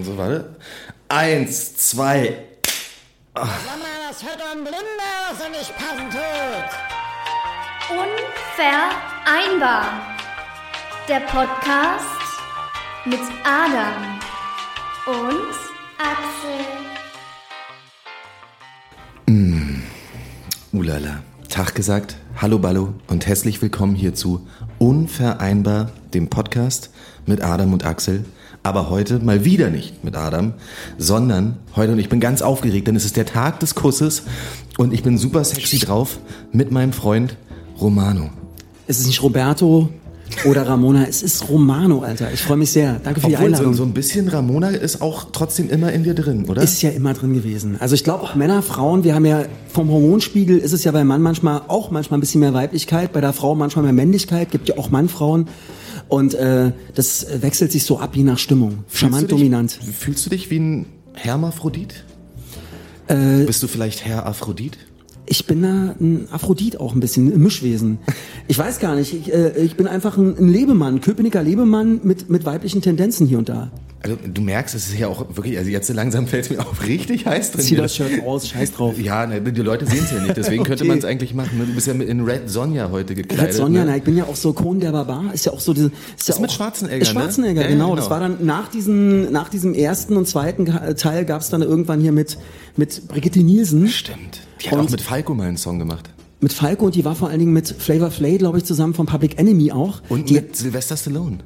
Und so, warte. Eins, zwei. Sag mal, das hört ein Blinder, was er nicht passen tut. Unvereinbar. Der Podcast mit Adam und Axel. Ulala. Tag gesagt, hallo Ballo und herzlich willkommen hier zu Unvereinbar, dem Podcast mit Adam und Axel. Aber heute mal wieder nicht mit Adam, sondern heute, und ich bin ganz aufgeregt, denn es ist der Tag des Kusses und ich bin super sexy drauf mit meinem Freund Romano. Es ist nicht Roberto oder Ramona, es ist Romano, Alter. Ich freue mich sehr. Danke für die Obwohl, so, Einladung. so ein bisschen Ramona ist auch trotzdem immer in dir drin, oder? ist ja immer drin gewesen. Also ich glaube auch Männer, Frauen, wir haben ja vom Hormonspiegel ist es ja beim Mann manchmal auch manchmal ein bisschen mehr Weiblichkeit, bei der Frau manchmal mehr Männlichkeit, gibt ja auch Mann, Frauen. Und äh, das wechselt sich so ab je nach Stimmung. Charmant, Fühlst dich- dominant. Fühlst du dich wie ein Hermaphrodit? Äh, Bist du vielleicht Herr Aphrodit? Ich bin da ein Aphrodit auch ein bisschen, ein Mischwesen. Ich weiß gar nicht, ich, äh, ich bin einfach ein, ein Lebemann, ein Köpenicker Lebemann mit, mit weiblichen Tendenzen hier und da. Also du merkst, es ist ja auch wirklich, also jetzt langsam fällt es mir auch richtig heiß drin. Zieh das Shirt aus, scheiß drauf. Ja, ne, die Leute sehen es ja nicht, deswegen könnte Okay. man es eigentlich machen. ne? Du bist ja mit- in Red Sonja heute gekleidet. Red Sonja, ne? na, ich bin ja auch so Kohn der Barbar, ist ja auch so diese, ist, ja Ist mit auch, Schwarzenegger, ist ne? Schwarzenegger, Ja, genau. genau. Das war dann nach diesem, nach diesem ersten und zweiten Teil gab es dann irgendwann hier mit, mit Brigitte Nielsen, Stimmt. Die hat Und- auch mit Falco mal einen Song gemacht. mit Falco und die war vor allen Dingen mit Flavor Flay, glaube ich, zusammen von Public Enemy auch. Und die, mit Sylvester Stallone.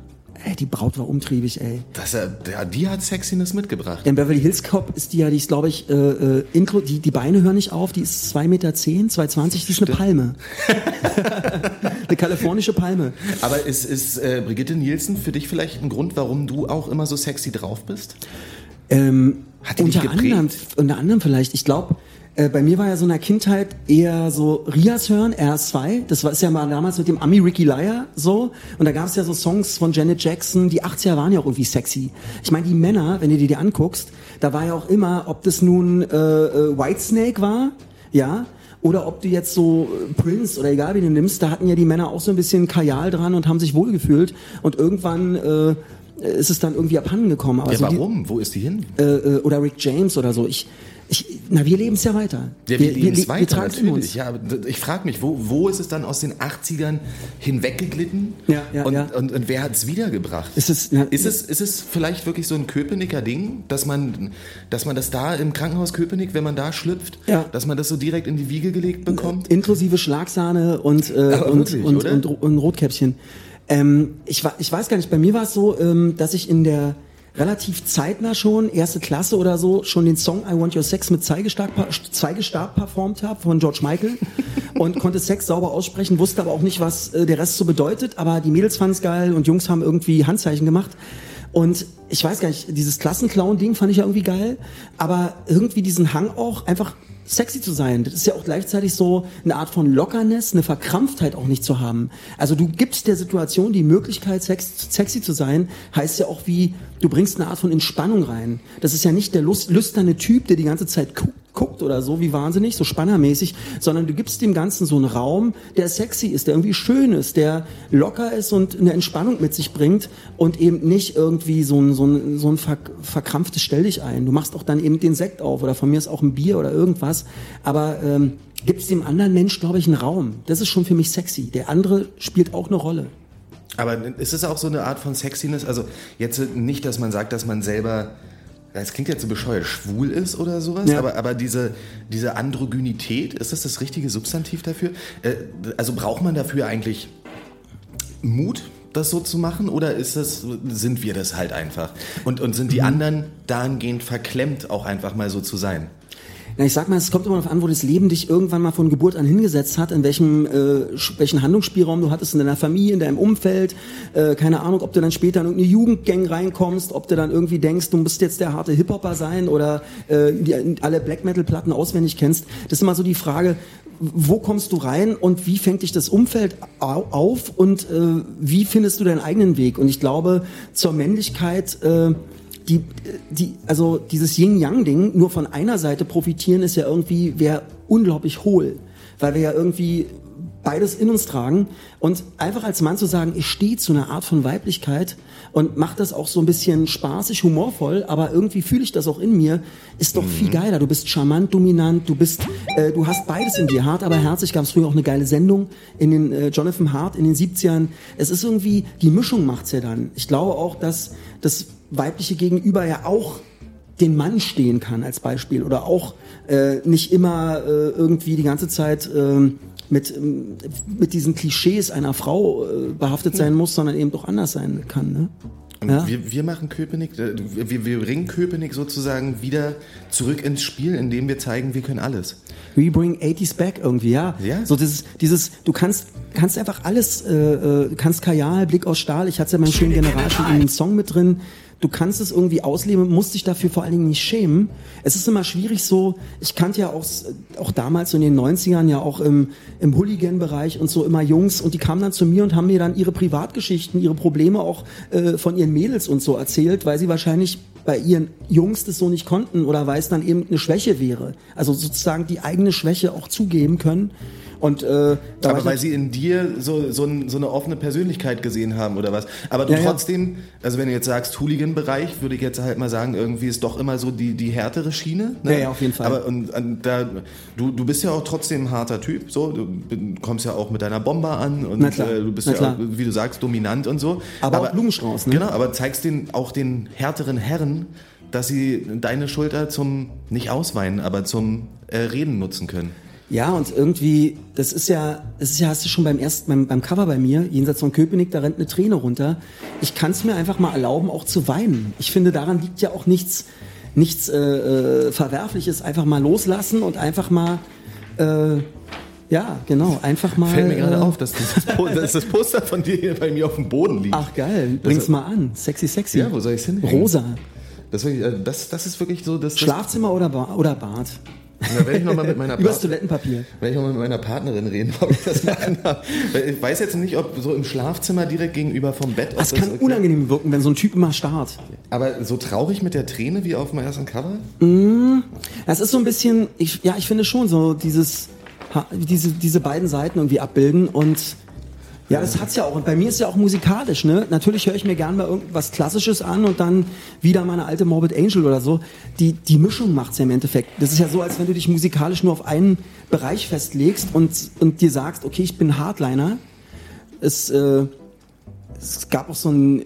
Ey, die Braut war umtriebig, ey. Das, äh, ja, die hat Sexiness mitgebracht. In Beverly Hills Cop ist die ja, die ist, glaube ich, äh, äh, intro, die, die Beine hören nicht auf, die ist 2,10 Meter, 2,20, die ist eine Palme. eine kalifornische Palme. Aber ist, ist äh, Brigitte Nielsen für dich vielleicht ein Grund, warum du auch immer so sexy drauf bist? Ähm, Hat die dich unter geprägt? anderem, unter anderem vielleicht. Ich glaube, äh, bei mir war ja so in der Kindheit eher so Rias hören, RS2. Das war ist ja mal damals mit dem Ami Ricky Lyer so. Und da gab es ja so Songs von Janet Jackson. Die 80er waren ja auch irgendwie sexy. Ich meine, die Männer, wenn du dir die anguckst, da war ja auch immer, ob das nun äh, äh, Whitesnake war, ja. Oder ob du jetzt so äh, Prince oder egal wie du nimmst, da hatten ja die Männer auch so ein bisschen Kajal dran und haben sich wohlgefühlt. Und irgendwann äh, ist es dann irgendwie abhanden gekommen. Aber Ja, so die- warum? Wo ist die hin? äh, oder Rick James oder so. Ich, ich, na, wir leben es ja weiter. Ja, wir, leben es weiter, in natürlich. Ja, aber d- ich frage mich, wo, wo ist es dann aus den 80ern hinweggeglitten? Ja, ja, und, ja. Und, und wer hat es wiedergebracht? Ist es- na- ist, es, ist es vielleicht wirklich so ein Köpenicker Ding, dass man, dass man das da im Krankenhaus Köpenick, wenn man da schlüpft, Ja. dass man das so direkt in die Wiege gelegt bekommt? Inklusive Schlagsahne und, äh, und, wirklich, und, und, und Rotkäppchen. Ähm, ich, ich weiß gar nicht, bei mir war es so, ähm, dass ich in der relativ zeitnah schon, erste Klasse oder so, schon den Song I Want Your Sex mit Zeigestab, Zeigestab performt habe von George Michael und konnte Sex sauber aussprechen, wusste aber auch nicht, was äh, der Rest so bedeutet, aber die Mädels fanden es geil und Jungs haben irgendwie Handzeichen gemacht. Und ich weiß gar nicht, dieses Klassenclown-Ding fand ich ja irgendwie geil, aber irgendwie diesen Hang auch einfach sexy zu sein. Das ist ja auch gleichzeitig so eine Art von Lockerness, eine Verkrampftheit auch nicht zu haben. Also du gibst der Situation die Möglichkeit, sex, sexy zu sein, heißt ja auch wie, du bringst eine Art von Entspannung rein. Das ist ja nicht der lust, lüsterne Typ, der die ganze Zeit gu guckt oder so, wie wahnsinnig, so spannermäßig, sondern du gibst dem Ganzen so einen Raum, der sexy ist, der irgendwie schön ist, der locker ist und eine Entspannung mit sich bringt und eben nicht irgendwie so ein, so ein, so ein ver verkrampftes Stell dich ein. Du machst auch dann eben den Sekt auf oder von mir ist auch ein Bier oder irgendwas, aber ähm, gibst dem anderen Mensch, glaube ich, einen Raum. Das ist schon für mich sexy. Der andere spielt auch eine Rolle. Aber ist es auch so eine Art von Sexiness? Also jetzt nicht, dass man sagt, dass man selber, das klingt jetzt so bescheuert, schwul ist oder sowas, Ja. aber, aber diese, diese Androgynität, ist das das richtige Substantiv dafür? Äh, also braucht man dafür eigentlich Mut, das so zu machen oder ist das, sind wir das halt einfach? Und, und sind die Mhm. anderen dahingehend verklemmt, auch einfach mal so zu sein? Na, ich sag mal, es kommt immer darauf an, wo das Leben dich irgendwann mal von Geburt an hingesetzt hat, in welchem äh, welchen Handlungsspielraum du hattest in deiner Familie, in deinem Umfeld, äh, keine Ahnung, ob du dann später in irgendeine Jugendgang reinkommst, ob du dann irgendwie denkst, du musst jetzt der harte Hip-Hopper sein oder äh, die, alle Black Metal-Platten auswendig kennst. Das ist immer so die Frage, wo kommst du rein und wie fängt dich das Umfeld au- auf und äh, wie findest du deinen eigenen Weg? Und ich glaube, zur Männlichkeit äh, die, die, also dieses Yin-Yang-Ding nur von einer Seite profitieren ist ja irgendwie, wäre unglaublich hohl. Weil wir ja irgendwie beides in uns tragen und einfach als Mann zu sagen, ich stehe zu einer Art von Weiblichkeit und mache das auch so ein bisschen spaßig, humorvoll, aber irgendwie fühle ich das auch in mir, ist doch viel geiler. Du bist charmant, dominant, du bist, äh, du hast beides in dir, hart, aber herzlich. Gab es früher auch eine geile Sendung in den äh, Jonathan Hart in den 70ern. Es ist irgendwie die Mischung macht's ja dann. Ich glaube auch, dass das weibliche Gegenüber ja auch den Mann stehen kann als Beispiel oder auch äh, nicht immer äh, irgendwie die ganze Zeit äh, mit, ähm, mit diesen Klischees einer Frau äh, behaftet sein muss, sondern eben doch anders sein kann. Ne? Ja. wir, wir machen Köpenick, äh, wir, wir bringen Köpenick sozusagen wieder zurück ins Spiel, indem wir zeigen, wir können alles. We bring 80s back irgendwie, ja. Ja. So dieses, dieses, du kannst, kannst einfach alles, äh, äh, kannst Kajal, Blick aus Stahl, ich hatte ja meinen schönen General schon in dem Song mit drin. Du kannst es irgendwie ausleben, musst dich dafür vor allen Dingen nicht schämen. Es ist immer schwierig so, ich kannte ja auch, auch damals so in den 90ern ja auch im, im Hooligan-Bereich und so immer Jungs und die kamen dann zu mir und haben mir dann ihre Privatgeschichten, ihre Probleme auch äh, von ihren Mädels und so erzählt, weil sie wahrscheinlich bei ihren Jungs das so nicht konnten oder weil es dann eben eine Schwäche wäre. Also sozusagen die eigene Schwäche auch zugeben können. Und äh, Aber weil sie in dir so, so, ein, so eine offene Persönlichkeit gesehen haben oder was. Aber du Ja, ja. trotzdem, also wenn du jetzt sagst Hooligan-Bereich, würde ich jetzt halt mal sagen, irgendwie ist doch immer so die, die härtere Schiene. Ne? Ja, ja, auf jeden Fall. Aber und, und da, du, du bist ja auch trotzdem ein harter Typ, so. Du kommst ja auch mit deiner Bomber an und Na klar, äh, du bist ja, auch, wie du sagst, dominant und so. Aber auch Blumenstrauß, ne? Genau, aber zeigst den, auch den härteren Herren, dass sie deine Schulter zum, nicht ausweinen, aber zum äh, Reden nutzen können. Ja, und irgendwie, das ist ja, das ist ja, hast du schon beim ersten, beim, beim Cover bei mir, jenseits von Köpenick, da rennt eine Träne runter. Ich kann es mir einfach mal erlauben, auch zu weinen. Ich finde, daran liegt ja auch nichts, nichts äh, äh, Verwerfliches. Einfach mal loslassen und einfach mal, äh, ja, genau, einfach mal. Fällt mir gerade äh, auf, dass Po- dass das Poster von dir hier bei mir auf dem Boden liegt. Ach geil, bring's mal an. Sexy, sexy. Ja, wo soll ich's hinhängen? Rosa. Das, äh, das, das ist wirklich so, dass Schlafzimmer oder, ba oder Bad? Das, da werde ich nochmal mit meiner Übers Part- Toilettenpapier. werde ich noch mal mit meiner Partnerin reden, ob ich das machen darf. Ich weiß jetzt nicht, ob so im Schlafzimmer direkt gegenüber vom Bett. Das kann okay- unangenehm wirken, wenn so ein Typ immer starrt. Aber so traurig mit der Träne wie auf dem ersten Cover? Das ist so ein bisschen, ich, ja, ich finde schon so dieses, diese, diese beiden Seiten irgendwie abbilden und ja, das hat's ja auch. Und bei mir ist ja auch musikalisch, ne? Natürlich höre ich mir gern mal irgendwas Klassisches an und dann wieder meine alte Morbid Angel oder so. Die, die Mischung macht's ja im Endeffekt. Das ist ja so, als wenn du dich musikalisch nur auf einen Bereich festlegst und, und dir sagst, okay, ich bin Hardliner. Es, äh, es gab auch so ein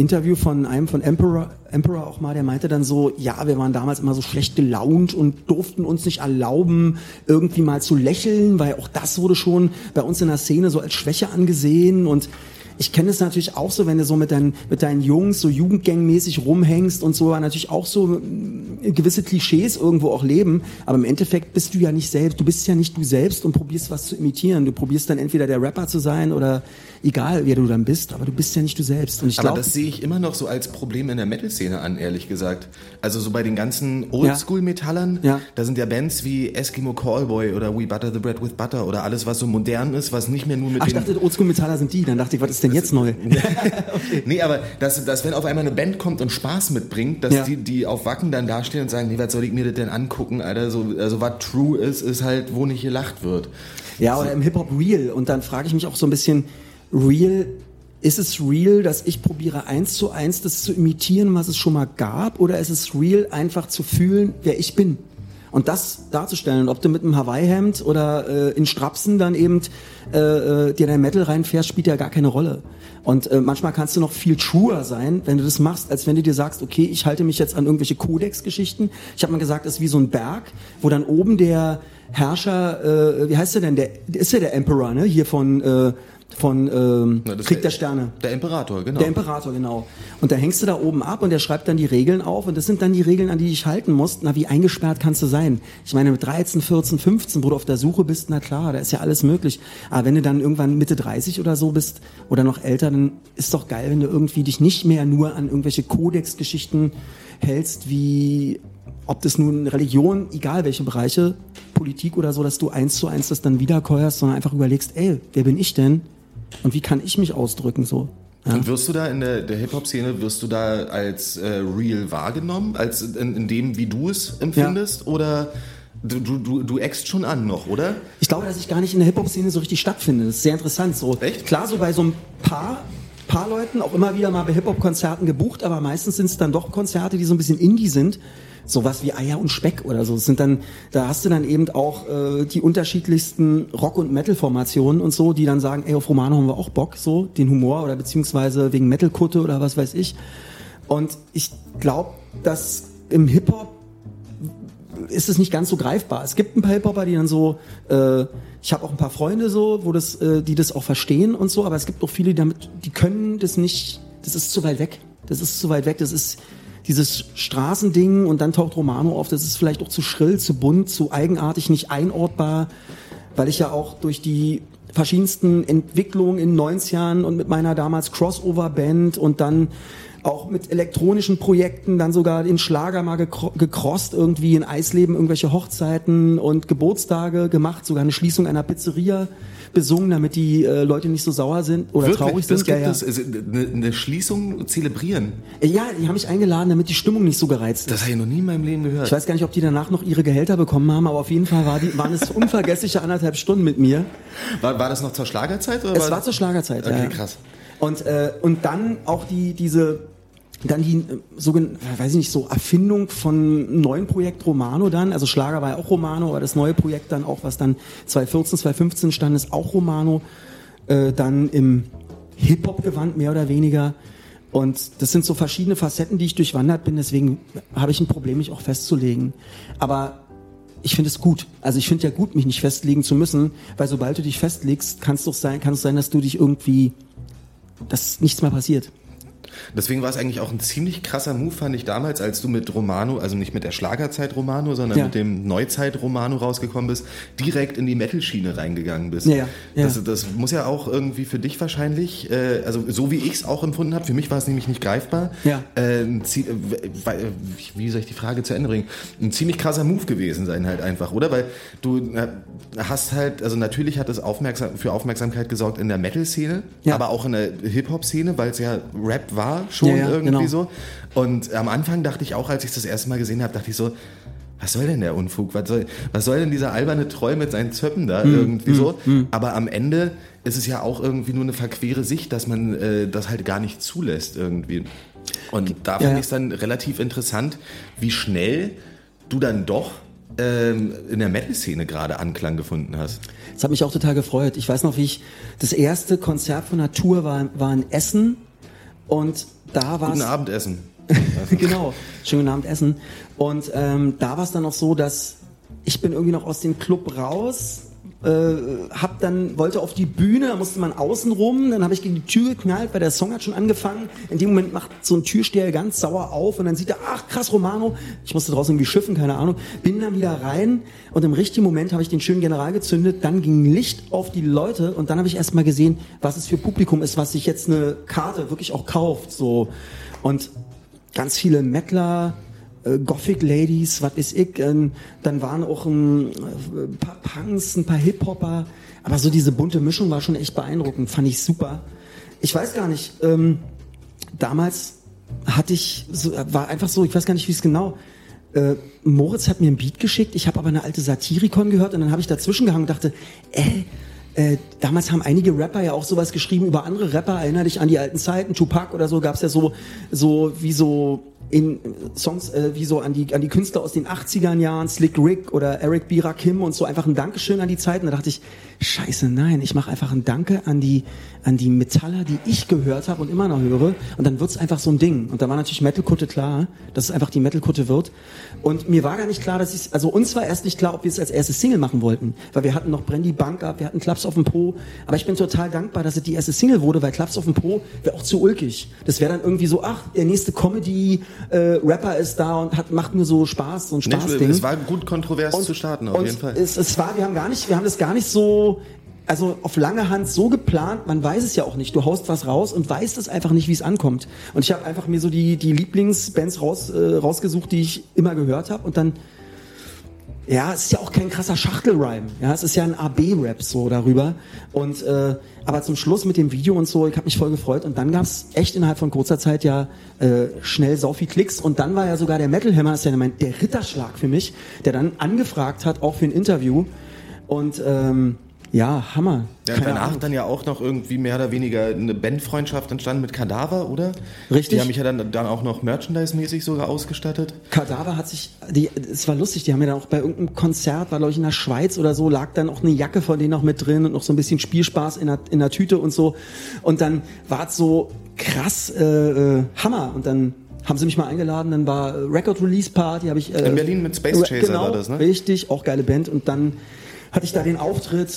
Interview von einem von Emperor, Emperor auch mal, der meinte dann so, ja, wir waren damals immer so schlecht gelaunt und durften uns nicht erlauben, irgendwie mal zu lächeln, weil auch das wurde schon bei uns in der Szene so als Schwäche angesehen und ich kenne es natürlich auch so, wenn du so mit deinen, mit deinen Jungs so jugendgangmäßig rumhängst und so, natürlich auch so mm, gewisse Klischees irgendwo auch leben, aber im Endeffekt bist du ja nicht selbst, du bist ja nicht du selbst und probierst was zu imitieren. Du probierst dann entweder der Rapper zu sein oder egal, wer du dann bist, aber du bist ja nicht du selbst. Aber glaube, das sehe ich immer noch so als Problem in der Metal-Szene an, ehrlich gesagt. Also so bei den ganzen Oldschool-Metallern, Ja. da sind ja Bands wie Eskimo Callboy oder We Butter the Bread with Butter oder alles, was so modern ist, was nicht mehr nur mit Ach, ich dachte, Oldschool-Metaller sind die. Dann dachte ich, was ist denn jetzt neu? Nee, aber dass, dass wenn auf einmal eine Band kommt und Spaß mitbringt, dass Ja. die, die auf Wacken dann dastehen und sagen, nee, was soll ich mir das denn angucken, Alter? So, also was true ist, ist halt, wo nicht gelacht wird. Ja, oder im Hip-Hop real. Und dann frage ich mich auch so ein bisschen, real, ist es real, dass ich probiere eins zu eins das zu imitieren, was es schon mal gab? Oder ist es real, einfach zu fühlen, wer ich bin? Und das darzustellen, ob du mit einem Hawaii-Hemd oder äh, in Strapsen dann eben äh, äh, dir dein Metal reinfährst, spielt ja gar keine Rolle. Und äh, manchmal kannst du noch viel truer sein, wenn du das machst, als wenn du dir sagst, okay, ich halte mich jetzt an irgendwelche Kodex-Geschichten. Ich habe mal gesagt, das ist wie so ein Berg, wo dann oben der Herrscher, äh, wie heißt der denn? Der ist ja der Emperor, ne? Hier von äh, von ähm, Na, Krieg der Sterne. Der Imperator, genau. Der Imperator, genau. Und da hängst du da oben ab und der schreibt dann die Regeln auf und das sind dann die Regeln, an die ich halten muss. Na, wie eingesperrt kannst du sein? Ich meine, mit 13, 14, 15, wo du auf der Suche bist, na klar, da ist ja alles möglich. Aber wenn du dann irgendwann Mitte 30 oder so bist oder noch älter, dann ist doch geil, wenn du irgendwie dich nicht mehr nur an irgendwelche Kodex-Geschichten hältst, wie ob das nun Religion, egal welche Bereiche, Politik oder so, dass du eins zu eins das dann wiederkäuerst, sondern einfach überlegst, ey, wer bin ich denn? Und wie kann ich mich ausdrücken so? Ja. Und wirst du da in der, der Hip-Hop-Szene, wirst du da als äh, real wahrgenommen, als in, in dem, wie du es empfindest? Oder Du, du, du, du eckst schon an noch, oder? Ich glaube, dass ich gar nicht in der Hip-Hop-Szene so richtig stattfinde. Das ist sehr interessant. So, Echt? Klar, so bei so ein paar, paar Leuten auch immer wieder mal bei Hip-Hop-Konzerten gebucht, aber meistens sind es dann doch Konzerte, die so ein bisschen Indie sind. Sowas wie Eier und Speck oder so. Das sind dann, da hast du dann eben auch äh, die unterschiedlichsten Rock- und Metal-Formationen und so, die dann sagen, ey, auf Romano haben wir auch Bock, so, den Humor oder beziehungsweise wegen Metal-Kutte oder was weiß ich. Und ich glaube, dass im Hip-Hop ist es nicht ganz so greifbar. Es gibt ein paar Hip-Hopper, die dann so, äh, ich habe auch ein paar Freunde so, wo das, äh, die das auch verstehen und so, aber es gibt auch viele, die damit, die können das nicht, das ist zu weit weg. Das ist zu weit weg, das ist dieses Straßending und dann taucht Romano auf, das ist vielleicht auch zu schrill, zu bunt, zu eigenartig, nicht einordbar, weil ich ja auch durch die verschiedensten Entwicklungen in den 90ern und mit meiner damals Crossover-Band und dann auch mit elektronischen Projekten, dann sogar den Schlager mal gekro- gekrost, irgendwie in Eisleben irgendwelche Hochzeiten und Geburtstage gemacht, sogar eine Schließung einer Pizzeria besungen, damit die äh, Leute nicht so sauer sind oder traurig das sind. gibt ja, es. ja. Also, Eine, eine Schließung zelebrieren. ja, die haben mich eingeladen, damit die Stimmung nicht so gereizt ist. Das habe ich noch nie in meinem Leben gehört. Ich weiß gar nicht, ob die danach noch ihre Gehälter bekommen haben, aber auf jeden Fall war die, waren es unvergessliche anderthalb Stunden mit mir. War, war das noch zur Schlagerzeit? Oder Es war zur Schlagerzeit, Okay, ja. krass. Und, äh, und dann auch die, diese, dann die, äh, sogen, weiß ich nicht, so Erfindung von neuen Projekt Romano dann. Also Schlager war ja auch Romano, aber das neue Projekt dann auch, was dann 2014, 2015 stand, ist auch Romano. Äh, dann im Hip-Hop-Gewand mehr oder weniger. Und das sind so verschiedene Facetten, die ich durchwandert bin. Deswegen habe ich ein Problem, mich auch festzulegen. Aber ich finde es gut. Also ich finde ja gut, mich nicht festlegen zu müssen, weil sobald du dich festlegst, kann es doch sein, kann es sein, dass du dich irgendwie, dass nichts mehr passiert. Deswegen war es eigentlich auch ein ziemlich krasser Move, fand ich damals, als du mit Romano, also nicht mit der Schlagerzeit Romano, sondern Ja. mit dem Neuzeit Romano rausgekommen bist, direkt in die Metal-Schiene reingegangen bist. Ja, ja. Das, das muss ja auch irgendwie für dich wahrscheinlich, äh, also so wie ich es auch empfunden habe, für mich war es nämlich nicht greifbar. Ja. Äh, äh, wie soll ich die Frage zu Ende bringen? Ein ziemlich krasser Move gewesen sein halt einfach, oder? Weil du äh, hast halt, also natürlich hat es aufmerksam, für Aufmerksamkeit gesorgt in der Metal-Szene, Ja. aber auch in der Hip-Hop-Szene, weil es ja Rap war schon Ja, ja, irgendwie genau. so. Und am Anfang dachte ich auch, als ich das erste Mal gesehen habe, dachte ich so, was soll denn der Unfug? Was soll, was soll denn dieser alberne Troll mit seinen Zöppen da Hm, irgendwie so? Aber am Ende ist es ja auch irgendwie nur eine verquere Sicht, dass man äh, das halt gar nicht zulässt irgendwie. Und da fand Ja, ja. ich es dann relativ interessant, wie schnell du dann doch ähm, in der Metal-Szene gerade Anklang gefunden hast. Das hat mich auch total gefreut. Ich weiß noch, wie ich das erste Konzert von Tour war, war in Essen und da war Guten es Abendessen. genau, schönen Abend essen. Und ähm, da war es dann noch so, dass ich bin irgendwie noch aus dem Club raus, äh, hab dann wollte auf die Bühne, da musste man außen rum, dann habe ich gegen die Tür geknallt, weil der Song hat schon angefangen. In dem Moment macht so ein Türsteher ganz sauer auf und dann sieht er, ach krass Romano, ich musste draußen irgendwie schiffen, keine Ahnung, bin dann wieder rein und im richtigen Moment habe ich den schönen General gezündet, dann ging Licht auf die Leute und dann habe ich erst mal gesehen, was es für Publikum ist, was sich jetzt eine Karte wirklich auch kauft, so. Und ganz viele Mettler, äh, Gothic Ladies, was ist ich, ähm, dann waren auch ein, äh, ein paar Punks, ein paar Hip-Hopper, aber so diese bunte Mischung war schon echt beeindruckend, fand ich super. Ich weiß gar nicht, ähm, damals hatte ich, so, war einfach so, ich weiß gar nicht, wie es genau, äh, Moritz hat mir ein Beat geschickt, ich habe aber eine alte Satirikon gehört und dann habe ich dazwischen gehangen und dachte, äh, äh, damals haben einige Rapper ja auch sowas geschrieben über andere Rapper. Erinner dich an die alten Zeiten, Tupac oder so, gab's ja so, so wie so in Songs äh, wie so an die an die Künstler aus den 80er Jahren, Slick Rick oder Eric B. Rakim und so einfach ein Dankeschön an die Zeiten. Da dachte ich, scheiße, nein, ich mache einfach ein Danke an die an die Metaller, die ich gehört habe und immer noch höre. Und dann wird's einfach so ein Ding. Und da war natürlich Metalkutte klar, dass es einfach die Metalkutte wird. Und mir war gar nicht klar, dass ich, also uns war erst nicht klar, ob wir es als erste Single machen wollten, weil wir hatten noch Brandy Bank ab, wir hatten Klaps auf dem Po. Aber ich bin total dankbar, dass es die erste Single wurde, weil Klaps auf dem Po wäre auch zu ulkig. Das wäre dann irgendwie so, ach, der nächste Comedy äh, Rapper ist da und hat macht nur so Spaß, so ein Nee, Spaßding. es war gut kontrovers zu starten, auf und jeden Fall. Es, es war, wir haben gar nicht, wir haben das gar nicht so, also auf lange Hand so geplant, man weiß es ja auch nicht. Du haust was raus und weißt es einfach nicht, wie es ankommt. Und ich habe einfach mir so die, die Lieblingsbands raus, äh, rausgesucht, die ich immer gehört habe und dann Ja, es ist ja auch kein krasser Schachtelrhyme. Ja, es ist ja ein AB-Rap so darüber. Und äh, aber zum Schluss mit dem Video und so, ich habe mich voll gefreut. Und dann gab's echt innerhalb von kurzer Zeit ja äh, schnell so viel Klicks. Und dann war ja sogar der Metal Hammer, ist ja mein, der Ritterschlag für mich, der dann angefragt hat, auch für ein Interview. Und ähm, ja, Hammer. Ja, danach Ahnung. dann ja auch noch irgendwie mehr oder weniger eine Bandfreundschaft entstanden mit Kadaver, oder? Richtig. Die haben mich ja dann, dann auch noch merchandise-mäßig sogar ausgestattet. Kadaver hat sich, die, es war lustig, die haben ja dann auch bei irgendeinem Konzert, war glaube ich in der Schweiz oder so, lag dann auch eine Jacke von denen noch mit drin und noch so ein bisschen Spielspaß in der, in der Tüte und so. Und dann war es so krass äh, äh, Hammer. Und dann haben sie mich mal eingeladen, dann war Record Release Party, habe ich äh, In Berlin mit Space Chaser genau, war das, ne? Richtig, auch geile Band. Und dann hatte ich da den Auftritt,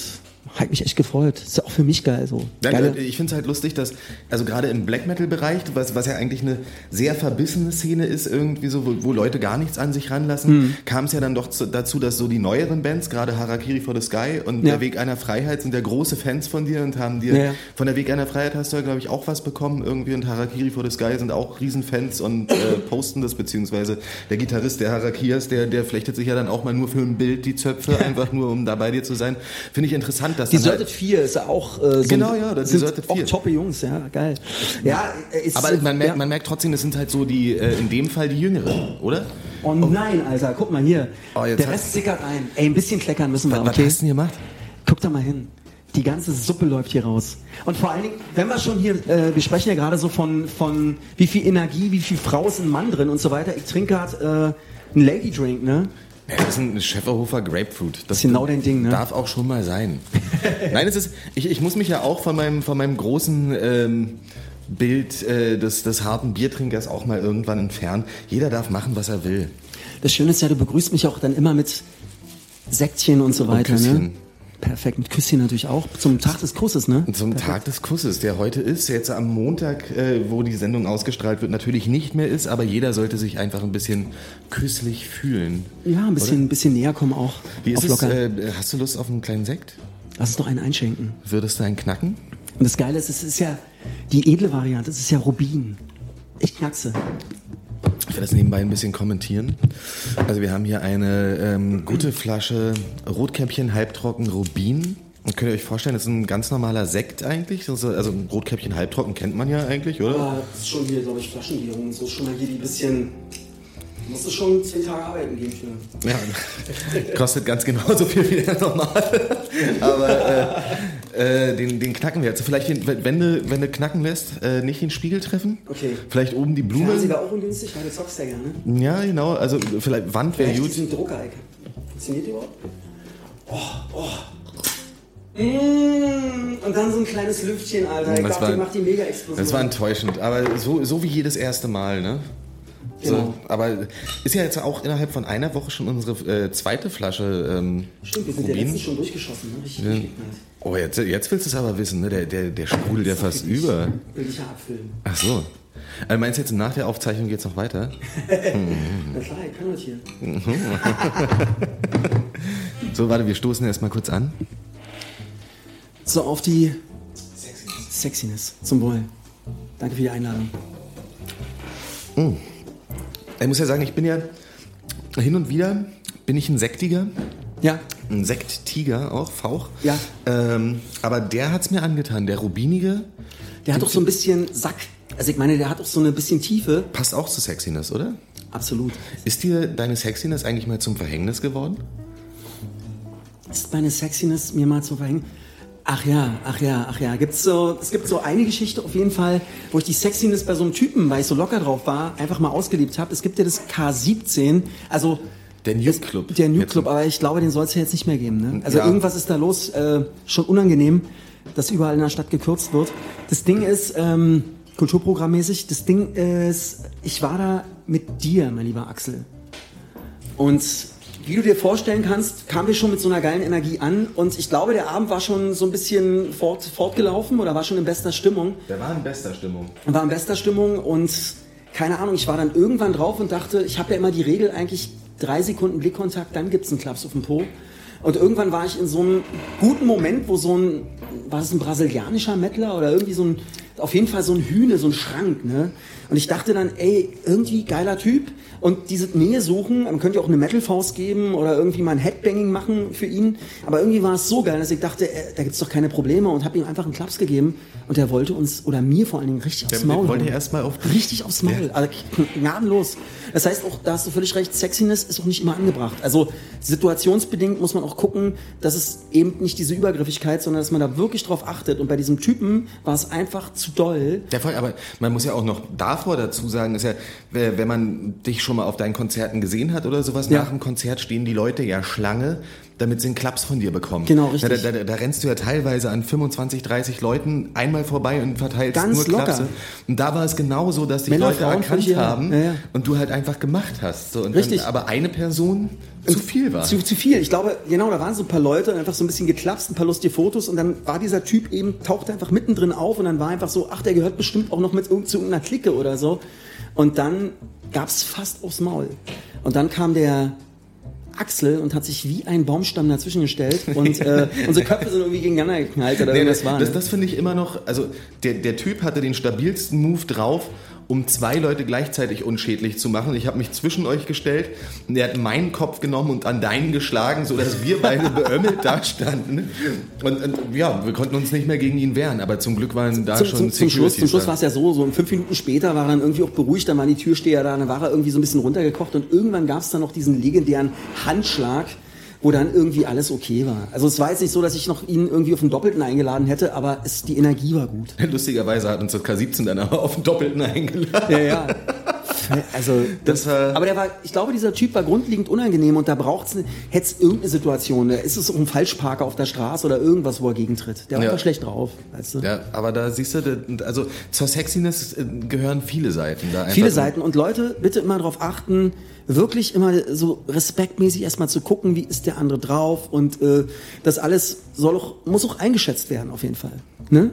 hat mich echt gefreut. Ist ja auch für mich geil so. Ja, ich finde es halt lustig, dass, also gerade im Black Metal-Bereich, was, was ja eigentlich eine sehr verbissene Szene ist, irgendwie so, wo, wo Leute gar nichts an sich ranlassen, Hm. kam es ja dann doch zu, dazu, dass so die neueren Bands, gerade Harakiri for the Sky und Ja. der Weg einer Freiheit, sind ja große Fans von dir und haben dir, ja. von der Weg einer Freiheit hast du ja, glaube ich, auch was bekommen irgendwie und Harakiri for the Sky sind auch Riesenfans und äh, posten das, beziehungsweise der Gitarrist, der Harakias, der, der flechtet sich ja dann auch mal nur für ein Bild die Zöpfe, einfach nur, um da bei dir zu sein. Finde ich interessant, dass dann Deserted halt, 4 ist auch äh, so Genau, ja, das sind Deserted auch 4. toppe Jungs, ja, geil. Ja, äh, ist, Aber man merkt, ja. man merkt trotzdem, das sind halt so die, äh, in dem Fall die Jüngeren, oder? Oh nein, Alter, guck mal hier. Oh, Der Rest sickert ein. Ey, ein bisschen kleckern müssen wir, Was okay? hast du denn gemacht? Guck da mal hin. Die ganze Suppe läuft hier raus. Und vor allen Dingen, wenn wir schon hier, äh, wir sprechen ja gerade so von, von wie viel Energie, wie viel Frau ist ein Mann drin und so weiter. Ich trinke gerade äh, einen Lady Drink, ne? Ja, das ist ein Schäferhofer Grapefruit. Das ist genau dein Ding, ne? Darf auch schon mal sein. Nein, es ist, ich, ich muss mich ja auch von meinem, von meinem großen ähm, Bild äh, des, des harten Biertrinkers auch mal irgendwann entfernen. Jeder darf machen, was er will. Das Schöne ist ja, du begrüßt mich auch dann immer mit Säckchen und so weiter, ne? Perfekt, mit Küsschen natürlich auch. Zum Tag des Kusses, ne? Zum Tag des Kusses, der heute ist, jetzt am Montag, äh, wo die Sendung ausgestrahlt wird, natürlich nicht mehr ist, aber jeder sollte sich einfach ein bisschen küsslich fühlen. Ja, ein bisschen, ein bisschen näher kommen auch. Wie ist es? Äh, hast du Lust auf einen kleinen Sekt? Lass uns doch einen einschenken. Würdest du einen knacken? Und das Geile ist, es ist ja die edle Variante, es ist ja Rubin. Ich knackse. Ich werde das nebenbei ein bisschen kommentieren. Also wir haben hier eine ähm, gute Flasche Rotkäppchen halbtrocken Rubin. Und könnt ihr euch vorstellen, das ist ein ganz normaler Sekt eigentlich. Also also Rotkäppchen halbtrocken kennt man ja eigentlich, oder? Ah, das ist schon hier, glaube ich, Flaschengärung. So ist schon mal hier die bisschen. Musst du schon zehn Tage arbeiten gehen für. Ja, kostet ganz genauso viel wie der normale. Aber äh, äh, den, den knacken wir jetzt. Vielleicht, den, wenn, du, wenn du knacken lässt, äh, nicht den Spiegel treffen. Okay. Vielleicht oben die Blume. Fernseher auch ungünstig, weil du zockst ja gerne. Ja, genau. Also vielleicht Wand wäre Vielleicht gut. diesen Drucker. Funktioniert die überhaupt? Oh, oh. Mmh, und dann so ein kleines Lüftchen, Alter. Ich Das war- die macht die Mega-Explosion. Das war enttäuschend, aber so, so wie jedes erste Mal, ne? So, Genau. aber ist ja jetzt auch innerhalb von einer Woche schon unsere äh, zweite Flasche ähm, Stimmt, wir sind ja Rubin. letztens schon durchgeschossen. Ne? Richtig durchgeknallt. Oh, jetzt, jetzt willst du es aber wissen, ne? Der, der, der sprudelt ja fast über. Will ich ja abfüllen. Ach so. Also meinst du jetzt nach der Aufzeichnung geht's noch weiter? Na klar, ich kann das hier. So, warte, wir stoßen erst mal kurz an. So, auf die Sexiness. Zum Wohl. Danke für die Einladung. Ich muss ja sagen, ich bin ja hin und wieder bin ich ein Sektiger, Ja, ein Sekttiger auch, Fauch. Ja. Ähm, aber der hat's mir angetan, der Rubinige der hat doch so ein bisschen Sack. Also ich meine, der hat doch so eine bisschen Tiefe. passt auch zu Sexiness, oder? Absolut. Ist dir deine Sexiness eigentlich mal zum Verhängnis geworden? Ist meine Sexiness mir mal zu verhängen? Ach ja, ach ja, ach ja. Gibt's so, es gibt so eine Geschichte auf jeden Fall, wo ich die Sexiness bei so einem Typen, weil ich so locker drauf war, einfach mal ausgelebt habe. Es gibt ja das K17, also Der Nude Club. der Jetzt- Club, aber ich glaube, den soll es ja jetzt nicht mehr geben. Ne? Also Ja. irgendwas ist da los, äh, schon unangenehm, dass überall in der Stadt gekürzt wird. Das Ding ist, ähm, kulturprogrammmäßig, das Ding ist, ich war da mit dir, mein lieber Axel. Und wie du dir vorstellen kannst, kamen wir schon mit so einer geilen Energie an und ich glaube, der Abend war schon so ein bisschen fort, fortgelaufen oder war schon in bester Stimmung. Der war in bester Stimmung. War in bester Stimmung und keine Ahnung, ich war dann irgendwann drauf und dachte, ich habe ja immer die Regel eigentlich drei Sekunden Blickkontakt, dann gibt's einen Klaps auf den Po. Und irgendwann war ich in so einem guten Moment, wo so ein, war das ein brasilianischer Mettler oder irgendwie so ein auf jeden Fall so ein Hühne, so ein Schrank, ne? Und ich dachte dann, ey, irgendwie geiler Typ. Und diese Nähe suchen, man könnte ja auch eine Metal-Faust geben oder irgendwie mal ein Headbanging machen für ihn. Aber irgendwie war es so geil, dass ich dachte, äh, da gibt's doch keine Probleme und habe ihm einfach einen Klaps gegeben. Und der wollte uns, oder mir vor allen Dingen, richtig aufs Der Maul. wollte hauen. erst mal auf- Richtig aufs Maul. Also, gnadenlos. Das heißt auch, da hast du völlig recht, Sexiness ist auch nicht immer angebracht. Also situationsbedingt muss man auch gucken, dass es eben nicht diese Übergriffigkeit, sondern dass man da wirklich drauf achtet. Und bei diesem Typen war es einfach zu doll. Der Fall, aber man muss ja auch noch davor dazu sagen, ist ja, wenn man dich schon mal auf deinen Konzerten gesehen hat oder sowas, Ja. nach dem Konzert stehen die Leute ja Schlange, damit sie einen Klaps von dir bekommen. Genau, richtig. Da, da, da, da rennst du ja teilweise an 25, 30 Leuten einmal vorbei und verteilst Ganz nur locker. Klapse. Und da war es genauso, dass dich Männer, Leute Frauen, erkannt egal. haben Ja, ja. und du halt einfach gemacht hast. So, und Richtig. Dann, aber eine Person zu viel war. Zu, zu viel. Ich glaube, genau, da waren so ein paar Leute, einfach so ein bisschen geklapst, ein paar lustige Fotos und dann war dieser Typ eben, tauchte einfach mittendrin auf und dann war einfach so, ach, der gehört bestimmt auch noch mit irgendeiner Clique oder so. Und dann gab's fast aufs Maul. Und dann kam der Axel und hat sich wie ein Baumstamm dazwischen gestellt und äh, unsere Köpfe sind irgendwie gegeneinander geknallt oder Nee, irgendwas das war. das, ne? das finde ich immer noch, also der, der Typ hatte den stabilsten Move drauf, um zwei Leute gleichzeitig unschädlich zu machen. Ich habe mich zwischen euch gestellt und er hat meinen Kopf genommen und an deinen geschlagen, sodass wir beide beömmelt da standen. Und, und ja, wir konnten uns nicht mehr gegen ihn wehren, aber zum Glück waren da zum, schon zum, zum Schluss, zum Schluss war es ja so, so fünf Minuten später war er dann irgendwie auch beruhigt, dann waren die Türsteher da, dann war er irgendwie so ein bisschen runtergekocht und irgendwann gab es dann noch diesen legendären Handschlag, wo dann irgendwie alles okay war. Also es war jetzt nicht so, dass ich noch ihn irgendwie auf den Doppelten eingeladen hätte, aber es, die Energie war gut. Lustigerweise hat uns das K17 dann aber auf den Doppelten eingeladen. Ja, ja. Also, Das war- aber der war, ich glaube, dieser Typ war grundlegend unangenehm und da braucht es, hätte es irgendeine Situation, da ist es auch ein Falschparker auf der Straße oder irgendwas, wo er gegentritt. Der war Ja. einfach schlecht drauf, weißt du? Ja, aber da siehst du, also zur Sexiness äh, gehören viele Seiten da. Viele Seiten. Und Leute, bitte immer darauf achten, wirklich immer so respektmäßig erstmal zu gucken, wie ist der andere drauf und äh, das alles soll auch, muss auch eingeschätzt werden, auf jeden Fall. Ne?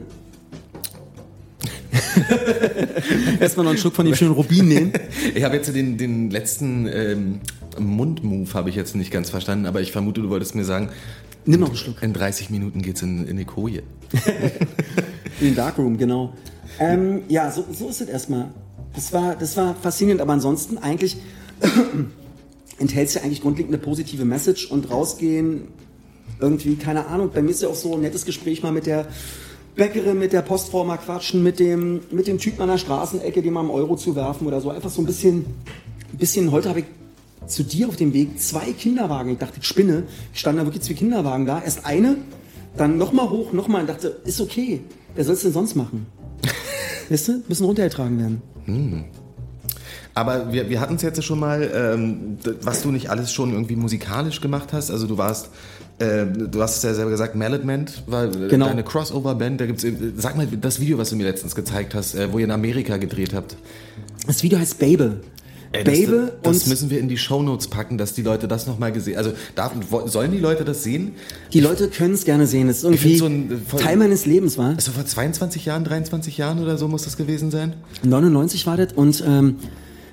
erstmal noch einen Schluck von dem schönen Rubin nehmen. Ich habe jetzt den, den letzten ähm, Mundmove habe ich jetzt nicht ganz verstanden, aber ich vermute, du wolltest mir sagen, Nimm noch einen Schluck. in 30 Minuten geht's in, in die Koje. In den Darkroom, genau. Ähm, ja, so, so ist es erstmal. Das war, das war faszinierend, aber ansonsten eigentlich enthält es ja eigentlich grundlegend eine positive Message und rausgehen, irgendwie, keine Ahnung, bei mir ist ja auch so ein nettes Gespräch mal mit der Bäckerin, mit der Postfrau mal quatschen, mit dem, mit dem Typen an der Straßenecke, dem mal einen Euro zu werfen oder so. Einfach so ein bisschen, ein bisschen, heute habe ich zu dir auf dem Weg zwei Kinderwagen. Ich dachte, ich spinne. Ich stand da wirklich zwei Kinderwagen da. Erst eine, dann nochmal hoch, nochmal und dachte, ist okay. Wer soll es denn sonst machen? weißt du, müssen runtergetragen werden. Aber wir, wir hatten es jetzt schon mal, ähm, was du nicht alles schon irgendwie musikalisch gemacht hast. Also du warst, äh, du hast es ja selber gesagt, Malletment war Genau. deine Crossover-Band. Da gibt's, äh, sag mal das Video, was du mir letztens gezeigt hast, äh, wo ihr in Amerika gedreht habt. Das Video heißt Babel. Ey, das, Babel das und müssen wir in die Shownotes packen, dass die Leute das nochmal gesehen Also darf, sollen die Leute das sehen? die Leute können es gerne sehen. Das ist irgendwie so ein, äh, voll- Teil meines Lebens, war. Also vor 22 Jahren, 23 Jahren oder so muss das gewesen sein? 99 war das und ähm,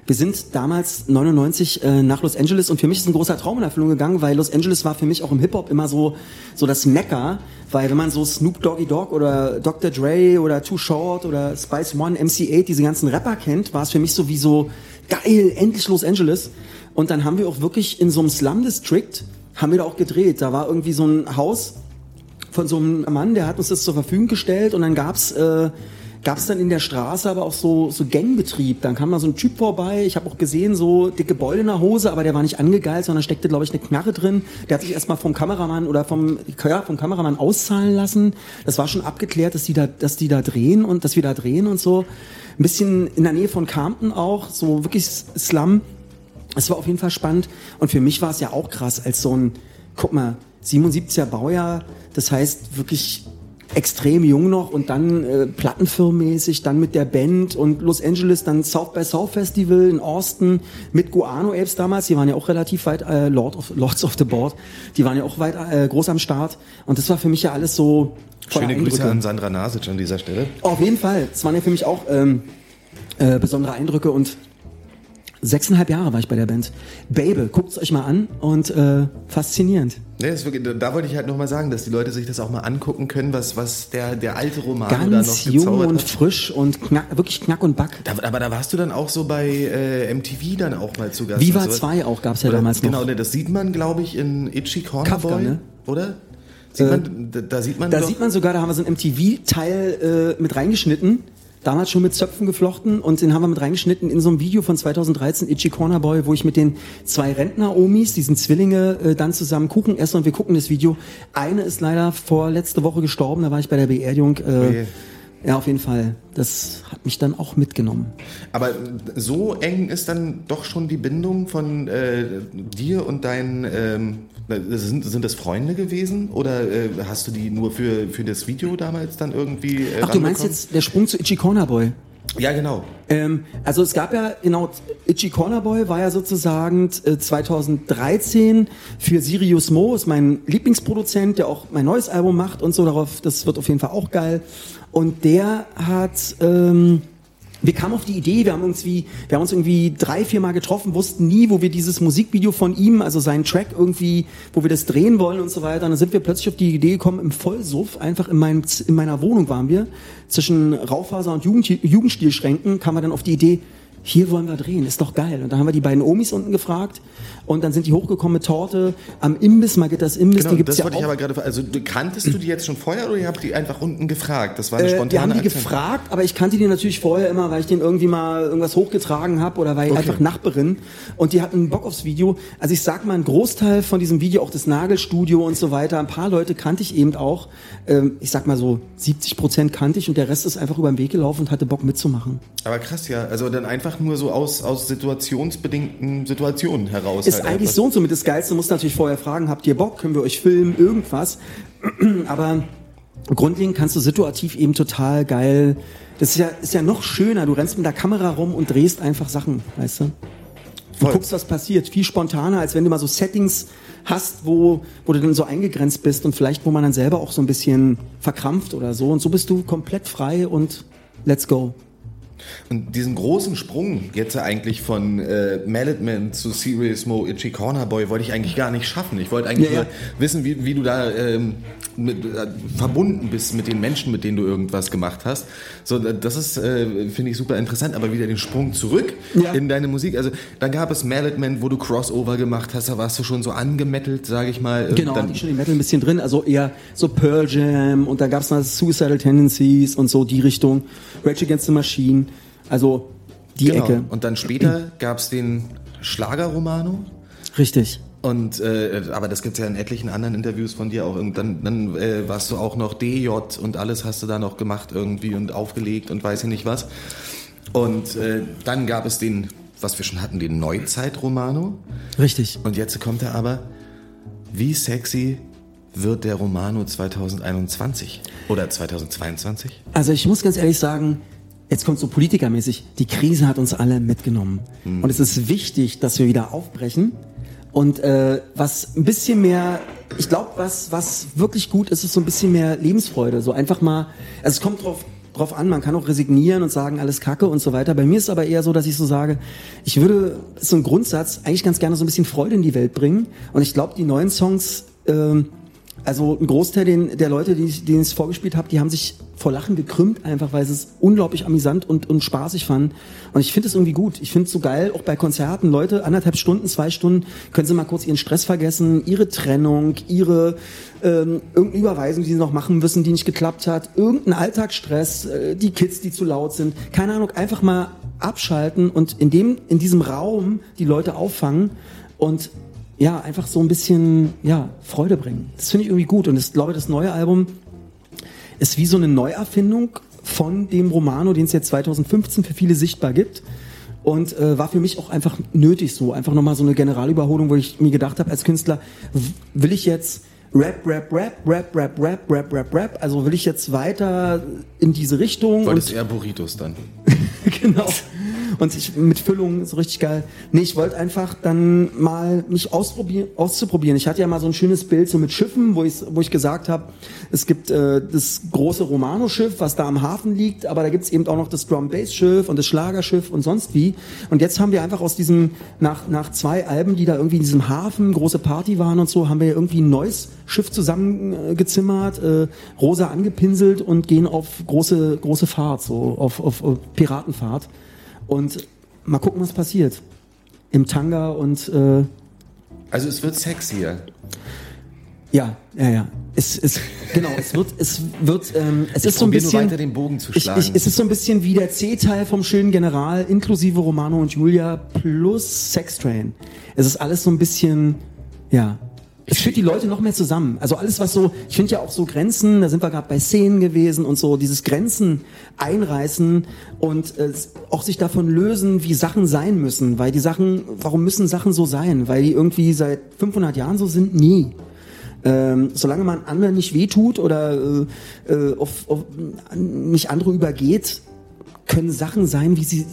wir sind damals 99 äh, nach Los Angeles und für mich ist ein großer Traum in Erfüllung gegangen, weil Los Angeles war für mich auch im Hip-Hop immer so, so das Mekka, weil wenn man so Snoop Doggy Dogg oder Dr. Dre oder Too Short oder Spice One, MC8, diese ganzen Rapper kennt, war es für mich so wie so, geil, endlich Los Angeles. Und dann haben wir auch wirklich in so einem Slum-District, haben wir da auch gedreht. Da war irgendwie so ein Haus, von so einem Mann, der hat uns das zur Verfügung gestellt und dann gab's äh, gab's dann in der Straße aber auch so so Gangbetrieb. Dann kam da so ein Typ vorbei. Ich habe auch gesehen so dicke Beule in der Hose, aber der war nicht angegeilt, sondern steckte glaube ich eine Knarre drin. Der hat sich erstmal vom Kameramann oder vom ja, vom Kameramann auszahlen lassen. Das war schon abgeklärt, dass die da dass die da drehen und dass wir da drehen und so. Ein bisschen in der Nähe von Campton auch, so wirklich Slum. Es war auf jeden Fall spannend. Und für mich war es ja auch krass, als so ein, guck mal, 77er Baujahr, das heißt wirklich extrem jung noch und dann äh, plattenfirmenmäßig, dann mit der Band und Los Angeles, dann South by South Festival in Austin mit Guano Apes damals, die waren ja auch relativ weit, äh, Lord of, Lords of the Board, die waren ja auch weit äh, groß am Start und das war für mich ja alles so Schöne Grüße Eindrücke. an Sandra Nasic an dieser Stelle. Auf jeden Fall. Es waren ja für mich auch ähm, äh, besondere Eindrücke und Sechseinhalb Jahre war ich bei der Band. Babel, guckt es euch mal an und äh, faszinierend. Nee, wirklich, da wollte ich halt nochmal sagen, dass die Leute sich das auch mal angucken können, was, was der, der alte Roman da noch Ganz jung und hat. frisch und knack, wirklich knack und back. Da, aber da warst du dann auch so bei äh, MTV dann auch mal zu Gast. Viva und so. 2 auch gab's ja Oder- damals Genau, noch. ne, das sieht man, glaube ich, in Itchy Corner Kafka, Boy, ne? oder? Sieht Äh, man, da, da sieht man Da doch, sieht man sogar, da haben wir so einen MTV-Teil äh, mit reingeschnitten. Damals schon mit Zöpfen geflochten und den haben wir mit reingeschnitten in so einem Video von 2013, Itchy Corner Boy, wo ich mit den zwei Rentner-Omis, diesen Zwillinge, äh, dann zusammen Kuchen esse und wir gucken das Video. Eine ist leider vor letzte Woche gestorben, da war ich bei der Beerdigung. Äh, Oje. Ja, auf jeden Fall. Das hat mich dann auch mitgenommen. aber so eng ist dann doch schon die Bindung von äh, dir und deinen, ähm, sind, sind das Freunde gewesen oder äh, hast du die nur für, für das Video damals dann irgendwie äh, Ach, du meinst jetzt der Sprung zu Itchy Corner Boy? Ja, genau. Ähm, also es gab ja, genau, Itchy Corner Boy war ja sozusagen äh, 2013 für Sirius Mo, ist mein Lieblingsproduzent, der auch mein neues Album macht und so darauf, das wird auf jeden Fall auch geil. Und der hat, ähm, wir kamen auf die Idee, wir haben irgendwie, wir haben uns irgendwie drei, vier Mal getroffen, wussten nie, wo wir dieses Musikvideo von ihm, also seinen Track irgendwie, wo wir das drehen wollen und so weiter. Und dann sind wir plötzlich auf die Idee gekommen, im Vollsuff, einfach in, meinem, in meiner Wohnung waren wir, zwischen Raufaser und Jugend, Jugendstilschränken, kamen wir dann auf die Idee, hier wollen wir drehen, ist doch geil. Und dann haben wir die beiden Omis unten gefragt und dann sind die hochgekommen mit Torte am Imbiss, Margittas Imbiss, Genau, die gibt's das ja wollte auch. ich aber gerade, also kanntest du die jetzt schon vorher oder ihr habt die einfach unten gefragt? Das war eine Äh, spontane wir haben die Aktion. gefragt, aber ich kannte die natürlich vorher immer, weil ich denen irgendwie mal irgendwas hochgetragen habe oder weil ich Okay. einfach Nachbarin und die hatten Bock aufs Video. Also ich sag mal, ein Großteil von diesem Video, auch das Nagelstudio und so weiter, ein paar Leute kannte ich eben auch. Ähm, ich sag mal so 70 Prozent kannte ich und der Rest ist einfach über den Weg gelaufen und hatte Bock mitzumachen. Aber krass, ja. Also dann einfach nur so aus, aus situationsbedingten Situationen heraus. Ist halt eigentlich einfach. so und so mit das Geilste, muss natürlich vorher fragen, habt ihr Bock, können wir euch filmen, irgendwas. Aber grundlegend kannst du situativ eben total geil, das ist ja, ist ja noch schöner, du rennst mit der Kamera rum und drehst einfach Sachen, weißt du? Und Voll. guckst, was passiert. Viel spontaner, als wenn du mal so Settings hast, wo, wo du dann so eingegrenzt bist und vielleicht, wo man dann selber auch so ein bisschen verkrampft oder so. Und so bist du komplett frei und let's go. Und diesen großen Sprung jetzt eigentlich von äh, Mallet Man zu Serious Mo Itchy Corner Boy wollte ich eigentlich gar nicht schaffen. Ich wollte eigentlich Ja, ja. nur wissen, wie, wie du da ähm, mit, äh, verbunden bist mit den Menschen, mit denen du irgendwas gemacht hast. So, das ist, äh, finde ich, super interessant. Aber wieder den Sprung zurück Ja. in deine Musik. Also dann gab es Mallet Man, wo du Crossover gemacht hast. Da warst du schon so angemettelt, sage ich mal. Genau, dann, hatte ich schon den Metal ein bisschen drin, also eher so Pearl Jam und dann gab's noch Suicidal Tendencies und so die Richtung, Rage Against the Machine, also die genau. Ecke. Und dann später gab es den Schlager Romano. Richtig. Und äh, aber das gibt's ja in etlichen anderen Interviews von dir auch. Und dann, dann äh, warst du auch noch DJ und alles hast du da noch gemacht irgendwie und aufgelegt und weiß ich nicht was. Und äh, dann gab es den, was wir schon hatten, den Neuzeit-Romano. Richtig. Und jetzt kommt er aber, wie sexy wird der Romano 2021 oder 2022? Also ich muss ganz ehrlich sagen, jetzt kommt so politikermäßig, die Krise hat uns alle mitgenommen. Und es ist wichtig, dass wir wieder aufbrechen. Und äh, was ein bisschen mehr, ich glaube, was, was wirklich gut ist, ist so ein bisschen mehr Lebensfreude. So einfach mal, also es kommt drauf, drauf an, man kann auch resignieren und sagen, alles Kacke und so weiter. Bei mir ist aber eher so, dass ich so sage, ich würde, ist so ein Grundsatz, eigentlich ganz gerne so ein bisschen Freude in die Welt bringen. Und ich glaube, die neuen Songs, ähm, also ein Großteil den, der Leute, die, ich- denen ich es vorgespielt habe, die haben sich vor Lachen gekrümmt, einfach weil sie es unglaublich amüsant und, und spaßig fanden. Und ich finde es irgendwie gut. Ich finde es so geil, auch bei Konzerten, Leute, anderthalb Stunden, zwei Stunden, können sie mal kurz ihren Stress vergessen, ihre Trennung, ihre ähm, irgendeine Überweisung, die sie noch machen müssen, die nicht geklappt hat, irgendein Alltagsstress, äh, die Kids, die zu laut sind, keine Ahnung, einfach mal abschalten und in dem, in diesem Raum die Leute auffangen und ja, einfach so ein bisschen, ja, Freude bringen. Das finde ich irgendwie gut. Und ich glaube, das neue Album ist wie so eine Neuerfindung von dem Romano, den es jetzt 2015 für viele sichtbar gibt. Und äh, war für mich auch einfach nötig so. Einfach nochmal so eine Generalüberholung, wo ich mir gedacht habe als Künstler, will ich jetzt Rap, Rap, Rap, Rap, Rap, Rap, Rap, Rap, Rap. Also will ich jetzt weiter in diese Richtung. Wolltest und eher Burritos dann? genau. Und ich mit Füllung so richtig geil. Nee, ich wollte einfach dann mal mich ausprobieren, auszuprobieren. Ich hatte ja mal so ein schönes Bild so mit Schiffen, wo ich, wo ich gesagt habe, es gibt äh, das große Romano-Schiff, was da am Hafen liegt, aber da gibt's eben auch noch das Drum-Bass-Schiff und das Schlagerschiff und sonst wie. Und jetzt haben wir einfach aus diesem, nach, nach zwei Alben, die da irgendwie in diesem Hafen, große Party waren und so, haben wir irgendwie ein neues Schiff zusammengezimmert, äh, rosa angepinselt und gehen auf große, große Fahrt, so auf, auf, auf Piratenfahrt. Und mal gucken, was passiert. Im Tanga und äh, Also es wird sexier. ja, ja, ja. Es, es, genau, es wird, es wird, ähm, es ist so ein probier nur bisschen. weiter den Bogen zu ich, schlagen. ich, es ist so ein bisschen wie der C-Teil vom schönen General, inklusive Romano und Julia plus Sextrain. Es ist alles so ein bisschen, ja. Es führt die Leute noch mehr zusammen. Also alles, was so, ich finde ja auch so Grenzen, da sind wir gerade bei Szenen gewesen und so, dieses Grenzen einreißen und äh, auch sich davon lösen, wie Sachen sein müssen. Weil die Sachen, warum müssen Sachen so sein? Weil die irgendwie seit 500 Jahren so sind? Nie. Ähm, solange man anderen nicht wehtut oder äh, äh, auf, auf, nicht andere übergeht, können Sachen sein, wie sie.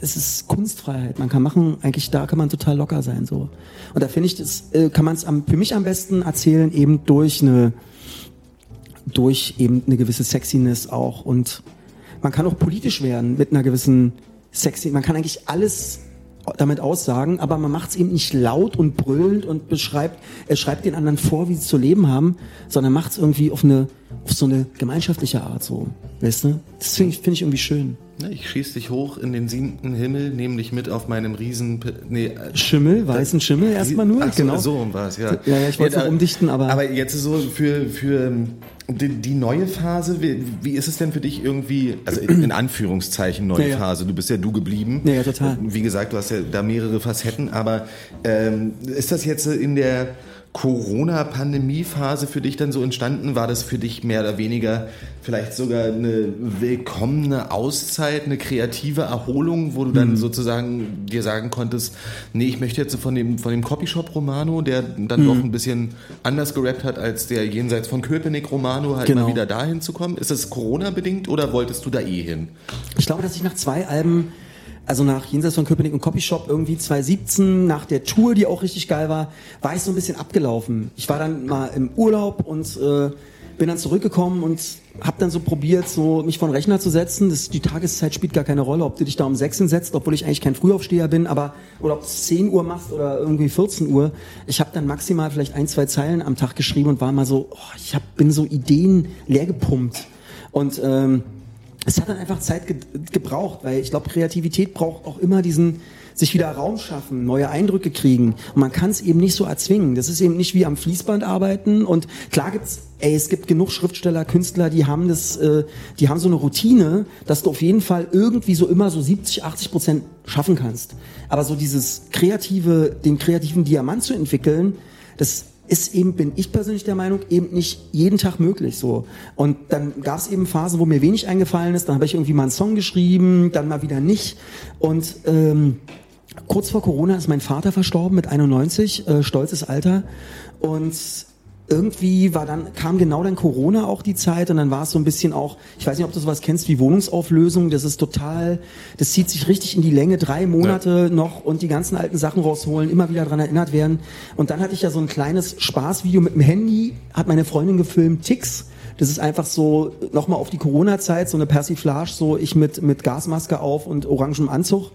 Es ist Kunstfreiheit. Man kann machen, eigentlich da kann man total locker sein so. Und da finde ich, das äh, kann man es für mich am besten erzählen eben durch eine durch eben eine gewisse Sexiness auch und man kann auch politisch werden mit einer gewissen Sexy. Man kann eigentlich alles damit aussagen, aber man macht es eben nicht laut und brüllend und beschreibt, er schreibt den anderen vor, wie sie zu leben haben, sondern macht es irgendwie auf eine, auf so eine gemeinschaftliche Art so, weißt du? Das finde ich, finde ich irgendwie schön. Ne, Ich schieß dich hoch in den siebten Himmel, nehme dich mit auf meinem Riesen... Nee, äh, Schimmel, weißen Schimmel erstmal nur, Ach so, genau. so um was, ja. Ja, ja, ich wollte es noch umdichten, aber- Aber jetzt so für, für ähm, die, die neue Phase, wie, wie ist es denn für dich irgendwie, also in, in Anführungszeichen neue Ja, ja. Phase, du bist ja du geblieben. Ja, ja, total. Wie gesagt, du hast ja da mehrere Facetten, aber ähm, ist das jetzt in der Corona-Pandemie-Phase für dich dann so entstanden? War das für dich mehr oder weniger vielleicht sogar eine willkommene Auszeit, eine kreative Erholung, wo du dann Mhm. sozusagen dir sagen konntest, nee, ich möchte jetzt von dem, von dem Copyshop Romano, der dann Mhm. doch ein bisschen anders gerappt hat als der jenseits von Köpenick Romano, halt Genau. mal wieder dahin zu kommen. Ist das Corona-bedingt oder wolltest du da eh hin? Ich glaube, dass ich nach zwei Alben, also nach Jenseits von Köpenick und Copyshop irgendwie 2017, nach der Tour, die auch richtig geil war, war ich so ein bisschen abgelaufen. Ich war dann mal im Urlaub und äh, bin dann zurückgekommen und habe dann so probiert, so mich vor den Rechner zu setzen. Das, die Tageszeit spielt gar keine Rolle, ob du dich da um 6 hinsetzt, obwohl ich eigentlich kein Frühaufsteher bin, aber oder ob du es 10 Uhr machst oder irgendwie 14 Uhr. Ich habe dann maximal vielleicht ein, zwei Zeilen am Tag geschrieben und war mal so, oh, ich hab, bin so Ideen leer gepumpt. Und ähm, es hat dann einfach Zeit ge gebraucht, weil ich glaube, Kreativität braucht auch immer diesen sich wieder Raum schaffen, neue Eindrücke kriegen. Und man kann es eben nicht so erzwingen. Das ist eben nicht wie am Fließband arbeiten. Und klar gibt's, ey, es gibt genug Schriftsteller, Künstler, die haben das, äh, die haben so eine Routine, dass du auf jeden Fall irgendwie so immer so 70, 80 Prozent schaffen kannst. Aber so dieses kreative, den kreativen Diamant zu entwickeln, das ist eben, bin ich persönlich der Meinung, eben nicht jeden Tag möglich so. Und dann gab es eben Phasen, wo mir wenig eingefallen ist, dann habe ich irgendwie mal einen Song geschrieben, dann mal wieder nicht. Und ähm, kurz vor Corona ist mein Vater verstorben mit 91, äh, stolzes Alter. Und irgendwie war dann, kam genau dann Corona auch die Zeit und dann war es so ein bisschen auch, ich weiß nicht, ob du sowas kennst wie Wohnungsauflösung, das ist total, das zieht sich richtig in die Länge, drei Monate noch und die ganzen alten Sachen rausholen, immer wieder dran erinnert werden. Und dann hatte ich ja so ein kleines Spaßvideo mit dem Handy, hat meine Freundin gefilmt, Ticks. Das ist einfach so, nochmal auf die Corona-Zeit, so eine Persiflage, so ich mit, mit Gasmaske auf und orangem Anzug.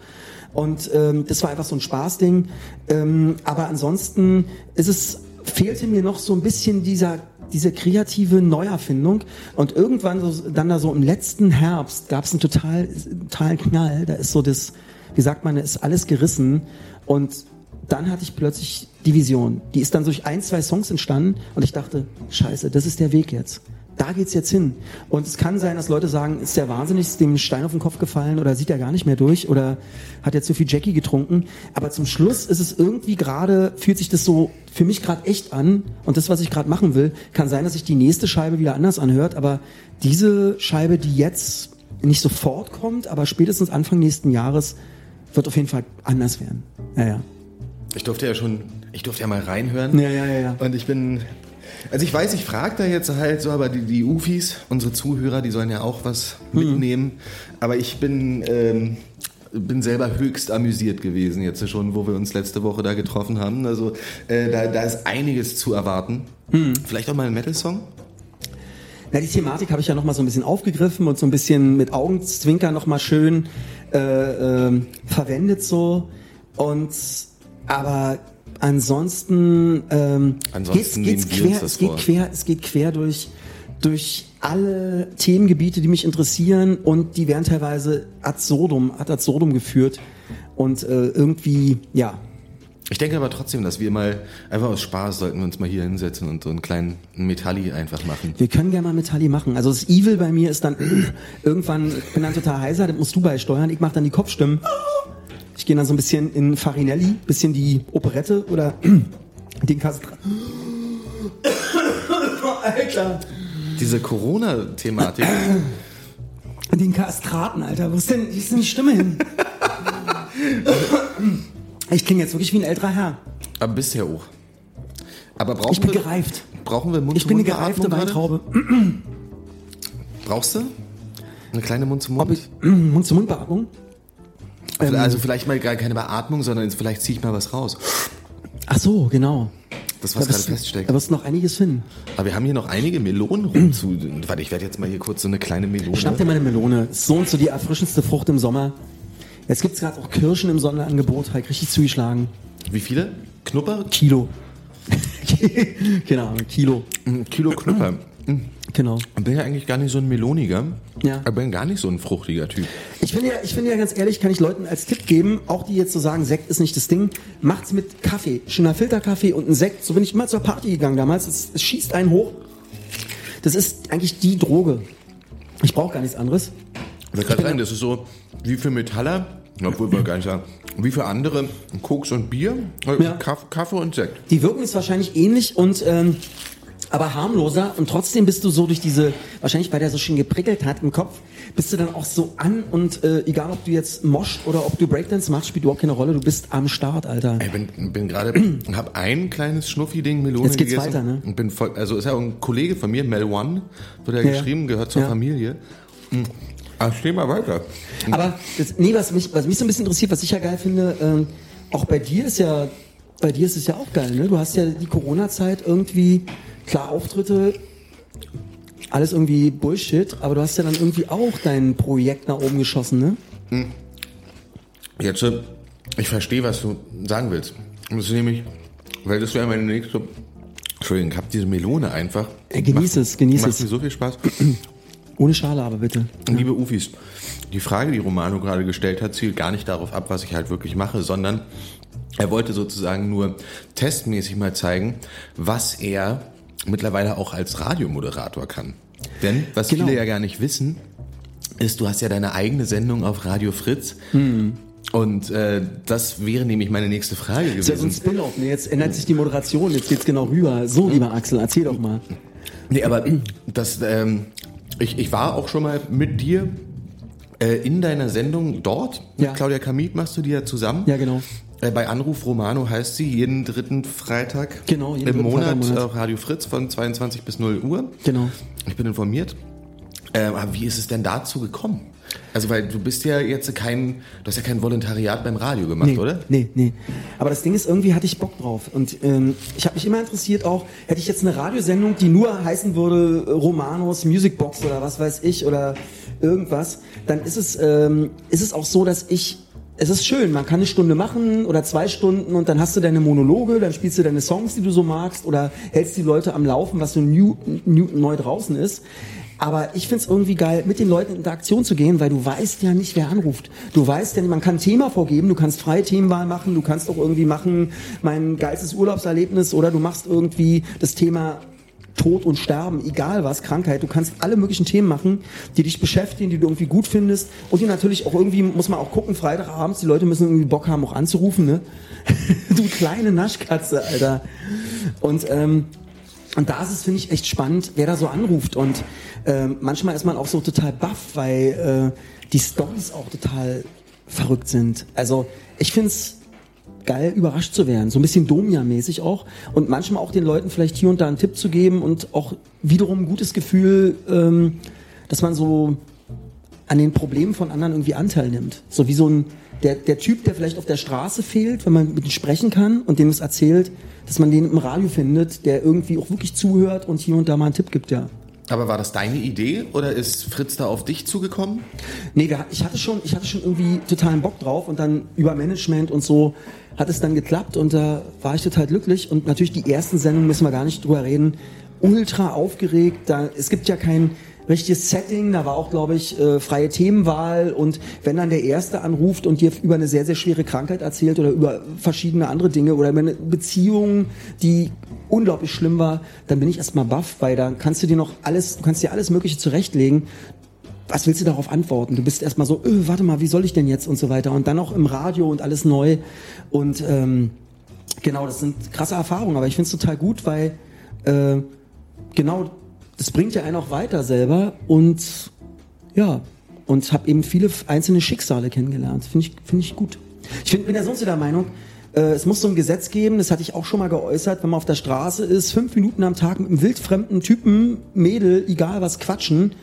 Und ähm, das war einfach so ein Spaßding. Ähm, aber ansonsten ist es, fehlte mir noch so ein bisschen dieser diese kreative Neuerfindung und irgendwann so, dann da so im letzten Herbst gab es einen total totalen Knall. Da ist so das, wie sagt man, da ist alles gerissen und dann hatte ich plötzlich die Vision. Die ist dann durch ein, zwei Songs entstanden und ich dachte, scheiße, das ist der Weg jetzt. Da geht's jetzt hin. Und es kann sein, dass Leute sagen, ist der wahnsinnig, ist dem Stein auf den Kopf gefallen oder sieht er gar nicht mehr durch oder hat er zu viel Jackie getrunken. Aber zum Schluss ist es irgendwie gerade, fühlt sich das so für mich gerade echt an. Und das, was ich gerade machen will, kann sein, dass sich die nächste Scheibe wieder anders anhört. Aber diese Scheibe, die jetzt nicht sofort kommt, aber spätestens Anfang nächsten Jahres, wird auf jeden Fall anders werden. Ja, ja. Ich durfte ja schon, ich durfte ja mal reinhören. Ja, ja, ja, ja. Und ich bin, also ich weiß, ich frage da jetzt halt so, aber die, die Ufis, unsere Zuhörer, die sollen ja auch was Mhm. mitnehmen. Aber ich bin ähm, bin selber höchst amüsiert gewesen jetzt schon, wo wir uns letzte Woche da getroffen haben. Also äh, da, da ist einiges zu erwarten. Vielleicht auch mal ein Metal-Song? Na, die Thematik habe ich ja noch mal so ein bisschen aufgegriffen und so ein bisschen mit Augenzwinkern noch mal schön äh, ähm, verwendet so. Und aber ansonsten, ähm, Ansonsten geht's, geht's quer, es geht quer, es geht quer durch durch alle Themengebiete, die mich interessieren und die werden teilweise ad absurdum, ad absurdum geführt und äh, irgendwie, ja, Ich denke aber trotzdem, dass wir mal einfach aus Spaß sollten wir uns mal hier hinsetzen und so einen kleinen Metalli einfach machen. Wir können gerne mal Metalli machen. Also das Evil bei mir ist dann irgendwann, ich bin dann total heiser, das musst du beisteuern, ich mache dann die Kopfstimmen. Ich gehe dann so ein bisschen in Farinelli, bisschen die Operette oder den Kastra. Alter. Diese Corona-Thematik, Den Kastraten, Alter. Wo ist denn, wie ist denn die Stimme hin? Ich klinge jetzt wirklich wie ein älterer Herr. aber bisher auch. Aber brauchen Ich bin wir, gereift. brauchen wir Mund Ich bin eine gereifte Weintraube. Brauchst du? Eine kleine Mund-zu-Mund? ich Mund-zu-Mund-Beatmung? also vielleicht mal gar keine Beatmung, sondern vielleicht ziehe ich mal was raus. Ach so, genau. Das, was Da gerade feststeckt. da wirst du noch einiges finden. Aber wir haben hier noch einige Melonen rumzu. Warte, ich werde jetzt mal hier kurz so eine kleine Melone. Schnapp dir mal eine Melone. So und so die erfrischendste Frucht im Sommer. Jetzt gibt's gerade auch Kirschen im Sonderangebot, halt richtig zugeschlagen. Wie viele? Knupper? Kilo. genau, Kilo. Ein Kilo Knupper. Genau. Ich bin ja eigentlich gar nicht so ein Meloniger. Ja. Ich bin gar nicht so ein fruchtiger Typ. Ich finde ja, ich finde ja ganz ehrlich, kann ich Leuten als Tipp geben, auch die jetzt so sagen, Sekt ist nicht das Ding, macht's mit Kaffee, schöner Filterkaffee und ein Sekt. So bin ich immer zur Party gegangen damals. Es, es schießt einen hoch. Das ist eigentlich die Droge. Ich brauche gar nichts anderes. Ich würde gerade sagen, das ist so wie für Metaller, obwohl wir gar nicht sagen, wie für andere Koks und Bier, äh, Ja. Kaff- Kaffee und Sekt. Die wirken ist wahrscheinlich ähnlich und ähm, aber harmloser und trotzdem bist du so durch diese, wahrscheinlich weil der so schön geprickelt hat im Kopf, bist du dann auch so an und äh, egal ob du jetzt moscht oder ob du Breakdance machst, spielt überhaupt keine Rolle, du bist am Start, Alter. Ich bin, bin gerade, habe ein kleines Schnuffi-Ding Melone Jetzt geht's gegessen. weiter, ne? Und bin voll, also ist ja auch ein Kollege von mir, Mel One, wird Ja, ja. geschrieben, gehört zur Ja. Familie. Hm. Ah, steh mal weiter. Aber das, nee, was mich, was mich so ein bisschen interessiert, was ich ja geil finde, ähm, auch bei dir ist ja, bei dir ist es ja auch geil, ne? Du hast ja die Corona-Zeit irgendwie, klar Auftritte, alles irgendwie Bullshit, aber du hast ja dann irgendwie auch dein Projekt nach oben geschossen, ne? Jetzt, äh, ich verstehe, was du sagen willst. Und Das ist nämlich, weil das wäre meine nächste, Entschuldigung, ich hab diese Melone einfach. Äh, genieß es, genieß macht es. mir so viel Spaß. Ohne Schale aber bitte. Liebe Ufis, die Frage, die Romano gerade gestellt hat, zielt gar nicht darauf ab, was ich halt wirklich mache, sondern er wollte sozusagen nur testmäßig mal zeigen, was er mittlerweile auch als Radiomoderator kann. Denn was Genau. viele ja gar nicht wissen, ist, du hast ja deine eigene Sendung auf Radio Fritz. Hm. Und äh, das wäre nämlich meine nächste Frage Das ist ja so ein gewesen. Spin-off, ne? Jetzt ändert sich die Moderation, jetzt geht's genau rüber. So, lieber Axel, erzähl doch mal. Nee, aber das, ähm, ich, ich war auch schon mal mit dir äh, in deiner Sendung dort. Ja. Mit Claudia Kamit machst du die ja zusammen. Ja, genau. Äh, bei Anruf Romano heißt sie jeden dritten Freitag Genau, jeden im dritten Monat, Freitag im Monat. auf Radio Fritz von 22 bis 0 Uhr. Genau. Ich bin informiert. Ähm, aber wie ist es denn dazu gekommen? Also, weil du bist ja jetzt kein, du hast ja kein Volontariat beim Radio gemacht, nee, oder? Nee, nee. Aber das Ding ist, irgendwie hatte ich Bock drauf. Und ähm, ich habe mich immer interessiert auch, hätte ich jetzt eine Radiosendung, die nur heißen würde äh, Romanos Musicbox oder was weiß ich oder irgendwas, dann ist es, ähm, ist es auch so, dass ich es ist schön, man kann eine Stunde machen oder zwei Stunden und dann hast du deine Monologe, dann spielst du deine Songs, die du so magst oder hältst die Leute am Laufen, was so new, new, neu draußen ist. Aber ich find's irgendwie geil, mit den Leuten in Interaktion zu gehen, weil du weißt ja nicht, wer anruft. Du weißt ja, man kann ein Thema vorgeben, du kannst freie Themenwahl machen, du kannst auch irgendwie machen, mein geilstes Urlaubserlebnis oder du machst irgendwie das Thema Tod und Sterben, egal was, Krankheit. Du kannst alle möglichen Themen machen, die dich beschäftigen, die du irgendwie gut findest. Und die natürlich auch irgendwie, muss man auch gucken, Freitagabends, die Leute müssen irgendwie Bock haben, auch anzurufen, ne? du kleine Naschkatze, Alter. Und, ähm, und da ist es, finde ich, echt spannend, wer da so anruft. Und ähm, manchmal ist man auch so total baff, weil äh, die Stories auch total verrückt sind. Also ich find's geil, überrascht zu werden. So ein bisschen Domia-mäßig auch. Und manchmal auch den Leuten vielleicht hier und da einen Tipp zu geben und auch wiederum ein gutes Gefühl, ähm, dass man so an den Problemen von anderen irgendwie Anteil nimmt. So wie so ein, der, der Typ, der vielleicht auf der Straße fehlt, wenn man mit ihm sprechen kann und dem es erzählt, dass man den im Radio findet, der irgendwie auch wirklich zuhört und hier und da mal einen Tipp gibt, ja. Aber war das deine Idee oder ist Fritz da auf dich zugekommen? Nee, ich hatte schon, ich hatte schon irgendwie totalen Bock drauf und dann über Management und so hat es dann geklappt und da war ich total glücklich und natürlich die ersten Sendungen müssen wir gar nicht drüber reden. Ultra aufgeregt, da, es gibt ja kein, richtiges Setting. Da war auch, glaube ich, äh, freie Themenwahl. Und wenn dann der Erste anruft und dir über eine sehr, sehr schwere Krankheit erzählt oder über verschiedene andere Dinge oder über eine Beziehung, die unglaublich schlimm war, dann bin ich erstmal baff, weil da kannst du dir noch alles, kannst dir alles Mögliche zurechtlegen. Was willst du darauf antworten? Du bist erstmal so, öh, warte mal, wie soll ich denn jetzt und so weiter. Und dann auch im Radio und alles neu. Und ähm, genau, das sind krasse Erfahrungen, aber ich finde es total gut, weil äh, genau das bringt ja einen auch weiter selber und ja, und habe eben viele einzelne Schicksale kennengelernt. Finde ich, finde ich gut. Ich find, bin ja sonst der Meinung, es muss so ein Gesetz geben, das hatte ich auch schon mal geäußert, wenn man auf der Straße ist, fünf Minuten am Tag mit einem wildfremden Typen, Mädel, egal was, quatschen.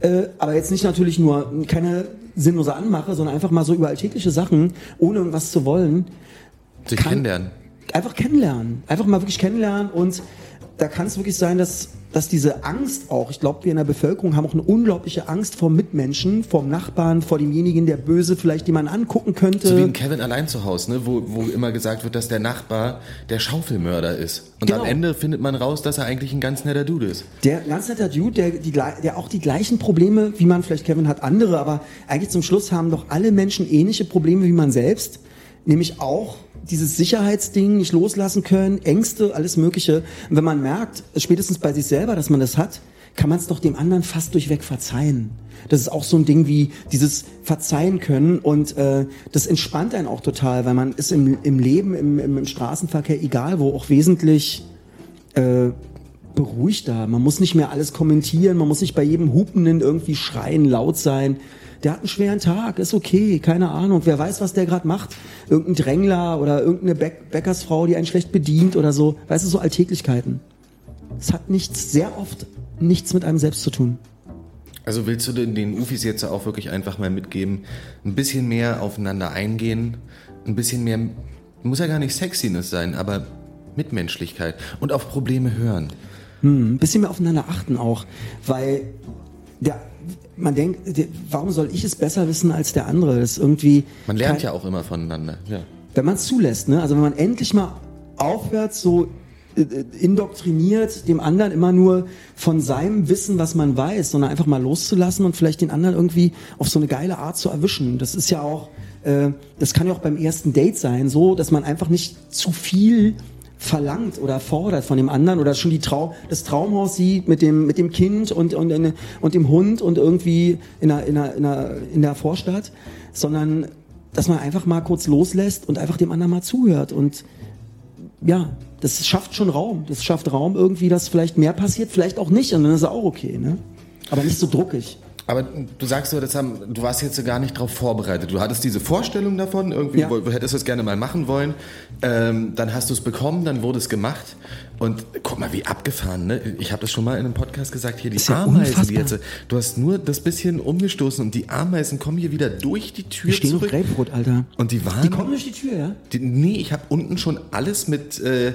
Äh, aber jetzt nicht natürlich nur keine sinnlose Anmache, sondern einfach mal so über alltägliche Sachen, ohne irgendwas zu wollen. Sich kennenlernen. Einfach kennenlernen. Einfach mal wirklich kennenlernen und da kann es wirklich sein, dass dass diese Angst auch, ich glaube, wir in der Bevölkerung haben auch eine unglaubliche Angst vor Mitmenschen, vor dem Nachbarn, vor demjenigen, der böse vielleicht jemanden angucken könnte. So wie in Kevin allein zu Hause, ne? wo, wo immer gesagt wird, dass der Nachbar der Schaufelmörder ist. Und genau. am Ende findet man raus, dass er eigentlich ein ganz netter Dude ist. Der ganz netter Dude, der, die, der auch die gleichen Probleme, wie man vielleicht Kevin hat, andere, aber eigentlich zum Schluss haben doch alle Menschen ähnliche Probleme wie man selbst. Nämlich auch dieses Sicherheitsding nicht loslassen können, Ängste, alles Mögliche. Und wenn man merkt, spätestens bei sich selber, dass man das hat, kann man es doch dem anderen fast durchweg verzeihen. Das ist auch so ein Ding wie dieses Verzeihen können und äh, das entspannt einen auch total, weil man ist im, im Leben, im, im, im Straßenverkehr, egal wo, auch wesentlich äh, beruhigter. Man muss nicht mehr alles kommentieren, man muss nicht bei jedem Hupenden irgendwie schreien, laut sein der hat einen schweren Tag, ist okay, keine Ahnung. Wer weiß, was der gerade macht. Irgendein Drängler oder irgendeine Bäck Bäckersfrau, die einen schlecht bedient oder so. Weißt du, so Alltäglichkeiten. Es hat nichts, sehr oft nichts mit einem selbst zu tun. Also willst du den, den Ufis jetzt auch wirklich einfach mal mitgeben, ein bisschen mehr aufeinander eingehen, ein bisschen mehr, muss ja gar nicht Sexiness sein, aber Mitmenschlichkeit und auf Probleme hören. Hm, ein bisschen mehr aufeinander achten auch, weil der man denkt, warum soll ich es besser wissen als der andere? Das ist irgendwie. Man lernt ja auch immer voneinander, ja. Wenn man es zulässt, ne? Also wenn man endlich mal aufhört, so äh, äh, indoktriniert, dem anderen immer nur von seinem Wissen, was man weiß, sondern einfach mal loszulassen und vielleicht den anderen irgendwie auf so eine geile Art zu erwischen. Das ist ja auch, äh, das kann ja auch beim ersten Date sein, so, dass man einfach nicht zu viel verlangt oder fordert von dem anderen oder schon die Trau das Traumhaus sieht mit dem, mit dem Kind und, und, und dem Hund und irgendwie in der, in, der, in, der, in der Vorstadt, sondern dass man einfach mal kurz loslässt und einfach dem anderen mal zuhört und ja, das schafft schon Raum. Das schafft Raum irgendwie, dass vielleicht mehr passiert, vielleicht auch nicht und dann ist es auch okay, ne? Aber nicht so druckig. Aber du sagst so, das haben, du warst jetzt gar nicht darauf vorbereitet. Du hattest diese Vorstellung davon, irgendwie ja. du hättest es gerne mal machen wollen. Ähm, dann hast du es bekommen, dann wurde es gemacht. Und guck mal, wie abgefahren, ne? Ich habe das schon mal in einem Podcast gesagt, hier die ja Ameisen, die jetzt, du hast nur das bisschen umgestoßen und die Ameisen kommen hier wieder durch die Tür die stehen zurück. Grapefruit, Alter. Und die waren... Die kommen durch die Tür, ja? Die, nee, ich habe unten schon alles mit... Äh,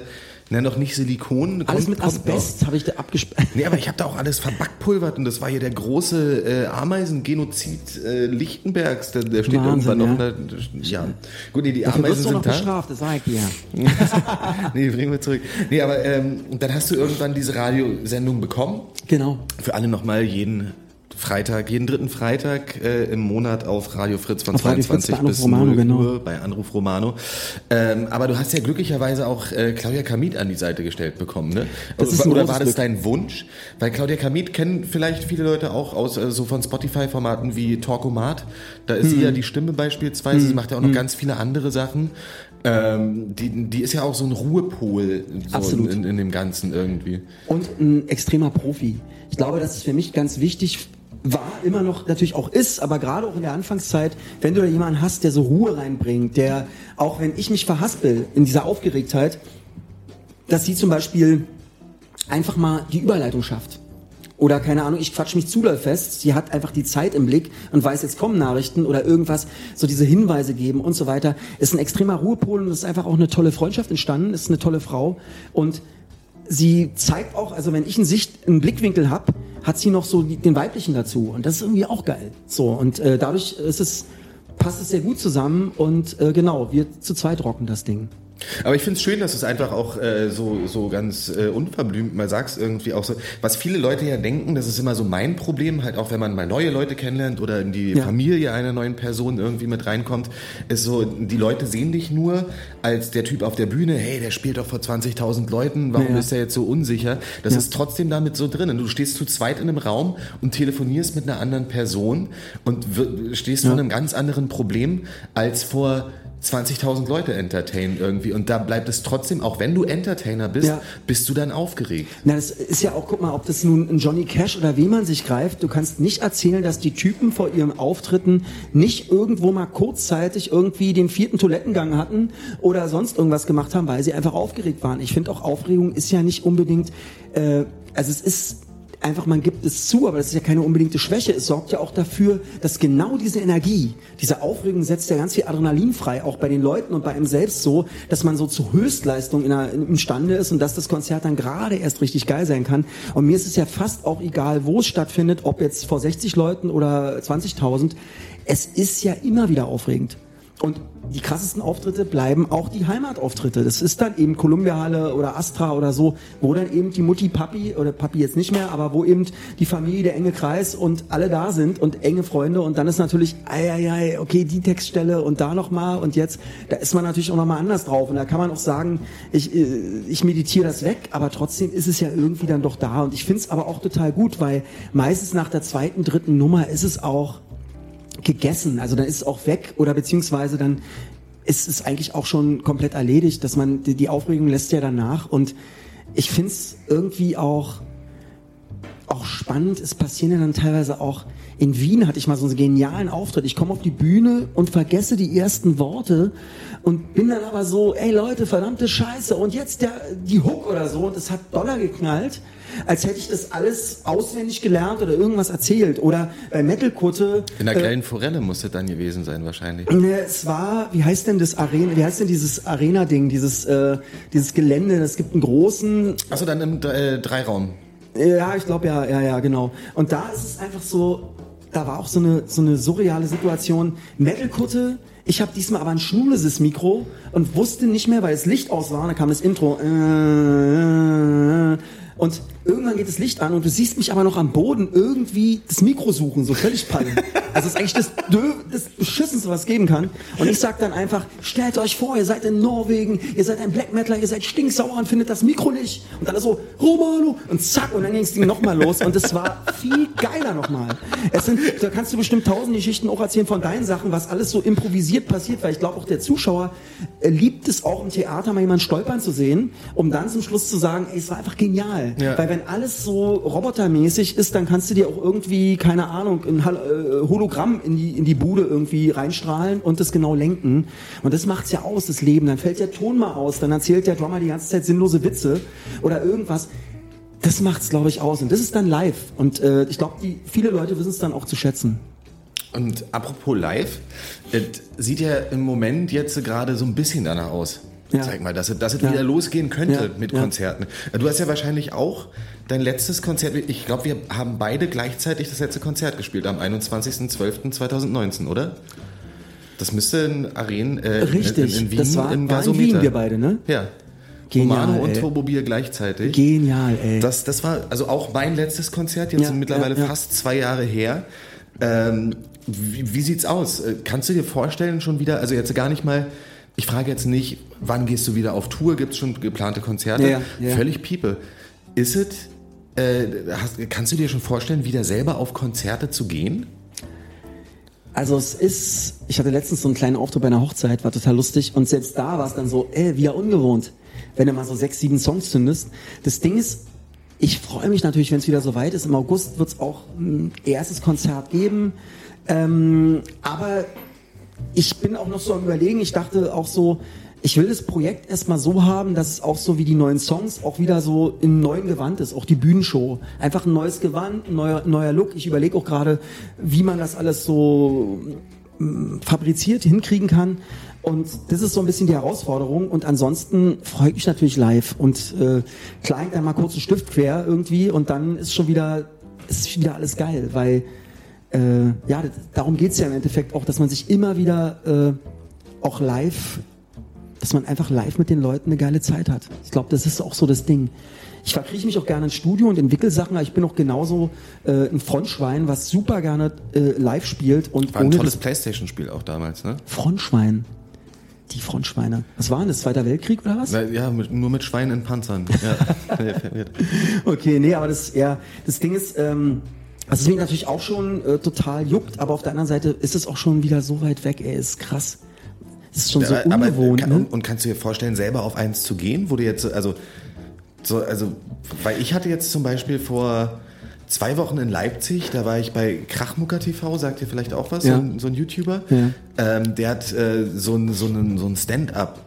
Nenn doch nicht Silikon. Alles mit Asbest habe ich da abgesperrt. Nee, aber ich habe da auch alles verbackpulvert und das war hier der große äh, Ameisengenozid äh, Lichtenbergs. Der, der steht Wahnsinn, irgendwann ja. noch. Der, ja. Gut, nee, die Dafür Ameisen sind noch da. bestraft, das sag ich dir. nee, bringen wir zurück. Nee, aber ähm, dann hast du irgendwann diese Radiosendung bekommen. Genau. Für alle nochmal jeden Freitag, jeden dritten Freitag äh, im Monat auf Radio Fritz von auf 22 Fritz bis Romano, 0 genau. Uhr bei Anruf Romano. Ähm, aber du hast ja glücklicherweise auch äh, Claudia Kamit an die Seite gestellt bekommen, ne? Ist Oder war das dein Wunsch? Weil Claudia Kamit kennen vielleicht viele Leute auch aus äh, so von Spotify-Formaten wie Talkomat. Da ist hm. sie ja die Stimme beispielsweise. Hm. Sie macht ja auch noch hm. ganz viele andere Sachen. Ähm, die, die ist ja auch so ein Ruhepol so. In, in dem Ganzen irgendwie. Und ein extremer Profi. Ich glaube, das ist für mich ganz wichtig war, immer noch natürlich auch ist, aber gerade auch in der Anfangszeit, wenn du da jemanden hast, der so Ruhe reinbringt, der, auch wenn ich mich verhaspel in dieser Aufgeregtheit, dass sie zum Beispiel einfach mal die Überleitung schafft. Oder keine Ahnung, ich quatsch mich zu doll fest. Sie hat einfach die Zeit im Blick und weiß, jetzt kommen Nachrichten oder irgendwas, so diese Hinweise geben und so weiter. Ist ein extremer Ruhepol und es ist einfach auch eine tolle Freundschaft entstanden. Ist eine tolle Frau und sie zeigt auch, also wenn ich einen Sicht, einen Blickwinkel hab, hat sie noch so den weiblichen dazu und das ist irgendwie auch geil. So und äh, dadurch ist es passt es sehr gut zusammen und äh, genau, wir zu zweit rocken das Ding. Aber ich finde es schön, dass du es einfach auch äh, so, so ganz äh, unverblümt mal sagst, irgendwie auch so, was viele Leute ja denken, das ist immer so mein Problem, halt auch wenn man mal neue Leute kennenlernt oder in die Ja. Familie einer neuen Person irgendwie mit reinkommt, ist so, die Leute sehen dich nur als der Typ auf der Bühne, hey, der spielt doch vor 20.000 Leuten, warum Ja. ist er jetzt so unsicher? Das Ja. ist trotzdem damit so drin. Und du stehst zu zweit in einem Raum und telefonierst mit einer anderen Person und stehst vor einem ganz anderen Problem als vor 20.000 Leute entertainen irgendwie und da bleibt es trotzdem, auch wenn du Entertainer bist, Ja. bist du dann aufgeregt. Na, das ist ja auch, guck mal, ob das nun ein Johnny Cash oder wem man sich greift. Du kannst nicht erzählen, dass die Typen vor ihren Auftritten nicht irgendwo mal kurzzeitig irgendwie den vierten Toilettengang hatten oder sonst irgendwas gemacht haben, weil sie einfach aufgeregt waren. Ich finde auch Aufregung ist ja nicht unbedingt, äh, also es ist einfach, man gibt es zu, aber das ist ja keine unbedingte Schwäche. Es sorgt ja auch dafür, dass genau diese Energie, diese Aufregung setzt ja ganz viel Adrenalin frei, auch bei den Leuten und bei einem selbst so, dass man so zu Höchstleistung in einer, imstande ist und dass das Konzert dann gerade erst richtig geil sein kann. Und mir ist es ja fast auch egal, wo es stattfindet, ob jetzt vor 60 Leuten oder 20.000. Es ist ja immer wieder aufregend. Und die krassesten Auftritte bleiben auch die Heimatauftritte. Das ist dann eben Columbia Halle oder Astra oder so, wo dann eben die Mutti, Papi oder Papi jetzt nicht mehr, aber wo eben die Familie, der enge Kreis und alle da sind und enge Freunde. Und dann ist natürlich, ei, ei, ei, okay, die Textstelle und da nochmal und jetzt, da ist man natürlich auch nochmal anders drauf. Und da kann man auch sagen, ich, äh, ich meditiere das weg, aber trotzdem ist es ja irgendwie dann doch da. Und ich finde es aber auch total gut, weil meistens nach der zweiten, dritten Nummer ist es auch gegessen. Also dann ist es auch weg oder beziehungsweise dann ist es eigentlich auch schon komplett erledigt, dass man die, die Aufregung lässt ja danach und ich finde es irgendwie auch auch spannend. Es passieren ja dann teilweise auch in Wien hatte ich mal so einen genialen Auftritt. Ich komme auf die Bühne und vergesse die ersten Worte und bin dann aber so, ey Leute, verdammte Scheiße und jetzt der die Hook oder so und es hat Dollar geknallt, als hätte ich das alles auswendig gelernt oder irgendwas erzählt oder bei Metal-Kutte In der äh, kleinen Forelle muss das dann gewesen sein wahrscheinlich. Ne, es war, wie heißt denn das Arena, wie heißt denn dieses Arena-Ding, dieses, äh, dieses Gelände, es gibt einen großen, Achso, dann im äh, Dreiraum. ja, ich glaube ja, ja, ja, genau. Und da ist es einfach so, da war auch so eine, so eine surreale Situation. Metal-Kutte, ich habe diesmal aber ein schnuleses Mikro und wusste nicht mehr, weil das Licht aus war, und da kam das Intro. Äh, und irgendwann geht das Licht an und du siehst mich aber noch am Boden irgendwie das Mikro suchen, so völlig pallen. Also das ist eigentlich das, das Beschissenste, was es geben kann. Und ich sag dann einfach, stellt euch vor, ihr seid in Norwegen, ihr seid ein Black Metaler, ihr seid stinksauer und findet das Mikro nicht. Und dann so, Romano, und zack, und dann ging das Ding nochmal los. Und es war viel geiler nochmal. Es sind, da kannst du bestimmt tausend Geschichten auch erzählen von deinen Sachen, was alles so improvisiert passiert, weil ich glaube auch der Zuschauer äh, liebt es auch im Theater mal jemanden stolpern zu sehen, um dann zum Schluss zu sagen, ey, es war einfach genial. Ja. Weil wenn alles so robotermäßig ist, dann kannst du dir auch irgendwie, keine Ahnung, ein äh, Hologramm in die, in die Bude irgendwie reinstrahlen und das genau lenken. Und das macht's ja aus, das Leben. Dann fällt der Ton mal aus, dann erzählt der Drummer die ganze Zeit sinnlose Witze oder irgendwas. Das macht's, glaube ich, aus. Und das ist dann live. Und äh, ich glaube, viele Leute wissen es dann auch zu schätzen. Und apropos live, das sieht ja im Moment jetzt gerade so ein bisschen danach aus. Ja. Zeig mal, dass es, dass es Ja. wieder losgehen könnte Ja, mit. Konzerten. Du hast ja wahrscheinlich auch dein letztes Konzert, ich glaube, wir haben beide gleichzeitig das letzte Konzert gespielt am 21.12.2019, oder? Das müsste in Arenen äh, Richtig, in, in Wien das war, im war in. Wien, wir beide, ne? Ja. Genial, Romano und. Turbobier gleichzeitig. Genial, ey. Das, das war also auch mein letztes Konzert, jetzt sind mittlerweile fast zwei Jahre her. Ähm, wie, wie sieht's aus? Äh, Kannst du dir vorstellen, schon wieder, also jetzt gar nicht mal, ich frage jetzt nicht, wann gehst du wieder auf Tour? Gibt es schon geplante Konzerte? Ja, ja. Völlig Piepe. Ist es, äh, hast, kannst du dir schon vorstellen, wieder selber auf Konzerte zu gehen? Also es ist, ich hatte letztens so einen kleinen Auftritt bei einer Hochzeit, war total lustig und selbst da war es dann so, ey, wieder ungewohnt, wenn du mal so sechs, sieben Songs zündest. Das Ding ist, ich freue mich natürlich, wenn es wieder so weit ist. Im August wird es auch ein erstes Konzert geben, ähm, aber ich bin auch noch so am überlegen, ich dachte auch so, ich will das Projekt erstmal so haben, dass es auch so wie die neuen Songs auch wieder so in neuen Gewand ist, auch die Bühnenshow. Einfach ein neues Gewand, ein neuer, neuer Look. Ich überlege auch gerade, wie man das alles so mm, fabriziert hinkriegen kann. Und das ist so ein bisschen die Herausforderung. Und ansonsten freue ich mich natürlich live und äh, klein dann mal kurz einen Stift quer irgendwie und dann ist schon wieder, ist wieder alles geil, weil äh, ja, darum geht's ja im Endeffekt auch, dass man sich immer wieder äh, auch live dass man einfach live mit den Leuten eine geile Zeit hat. Ich glaube, das ist auch so das Ding. Ich verkrieche mich auch gerne ins Studio und entwickle Sachen, aber ich bin auch genauso äh, ein Frontschwein, was super gerne äh, live spielt. Und War ein tolles Playstation-Spiel auch damals, ne? Frontschwein. Die Frontschweine. Was war denn das? Zweiter Weltkrieg oder was? Ja, mit, nur mit Schweinen in Panzern. Ja. Okay, nee, aber das, ja, das Ding ist, ähm, was mich natürlich auch schon äh, total juckt, aber auf der anderen Seite ist es auch schon wieder so weit weg, ey, ist krass. Das ist schon so Aber- ungewohnt, kann, ne? und, und kannst du dir vorstellen, selber auf eins zu gehen, wo du jetzt, also, so, also, weil ich hatte jetzt zum Beispiel vor zwei Wochen in Leipzig, da war ich bei Krachmucker TV, sagt ihr vielleicht auch was, Ja. so, ein, so ein YouTuber, Ja. ähm, der hat äh, so ein, so ein, so ein Stand-up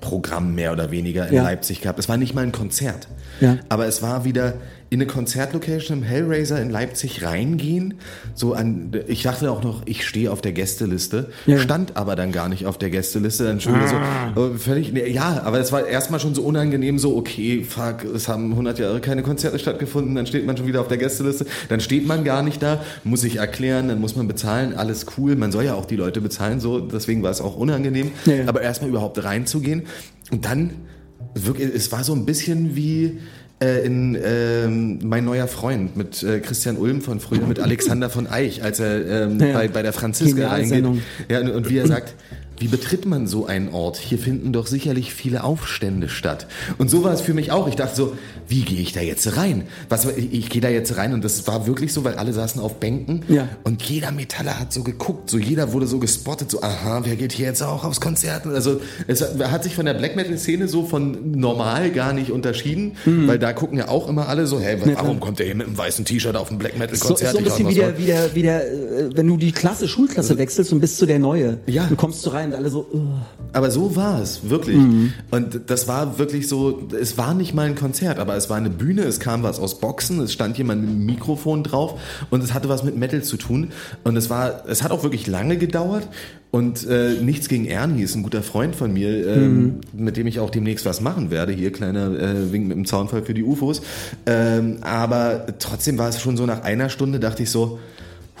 Programm mehr oder weniger in Ja. Leipzig gehabt. Es war nicht mal ein Konzert, Ja. aber es war wieder in eine Konzertlocation im Hellraiser in Leipzig reingehen. So an, ich dachte auch noch, ich stehe auf der Gästeliste, Ja. stand aber dann gar nicht auf der Gästeliste. Dann schon wieder so völlig, nee, ja, aber es war erstmal schon so unangenehm, so okay, fuck, es haben 100 Jahre keine Konzerte stattgefunden, dann steht man schon wieder auf der Gästeliste, dann steht man gar nicht da, muss sich erklären, dann muss man bezahlen, alles cool, man soll ja auch die Leute bezahlen, so, deswegen war es auch unangenehm, ja. aber erstmal überhaupt reinzugehen und dann wirklich, es war so ein bisschen wie äh, in ähm, mein neuer Freund mit äh, Christian Ulm von früher, mit Alexander von Eich, als er ähm, Ja, bei, bei der Franziska reingeht. Ja, und, und wie er sagt, wie betritt man so einen Ort? Hier finden doch sicherlich viele Aufstände statt. Und so war es für mich auch. Ich dachte so, wie gehe ich da jetzt rein? Was, ich, ich gehe da jetzt rein und das war wirklich so, weil alle saßen auf Bänken Ja. und jeder Metaller hat so geguckt, so jeder wurde so gespottet, so aha, wer geht hier jetzt auch aufs Konzert? Also es hat sich von der Black Metal Szene so von normal gar nicht unterschieden, weil da gucken ja auch immer alle so, hey, warum kommt der hier mit einem weißen T-Shirt auf ein Black Metal So, Konzert? so ein Ich bisschen wie der, wie der, wie der, äh, wenn du die Klasse, Schulklasse wechselst und bist zu der Neue. Ja. Dann kommst du rein und alle so, uh. Aber so war es, wirklich. Mhm. Und das war wirklich so, es war nicht mal ein Konzert, aber es war eine Bühne, es kam was aus Boxen, es stand jemand mit einem Mikrofon drauf und es hatte was mit Metal zu tun. Und es war, es hat auch wirklich lange gedauert. Und äh, nichts gegen Ernie, ist ein guter Freund von mir, ähm, Mhm. mit dem ich auch demnächst was machen werde. Hier, kleiner äh, Wink mit dem Zaunfall für die UFOs. Ähm, aber trotzdem war es schon so nach einer Stunde, dachte ich so,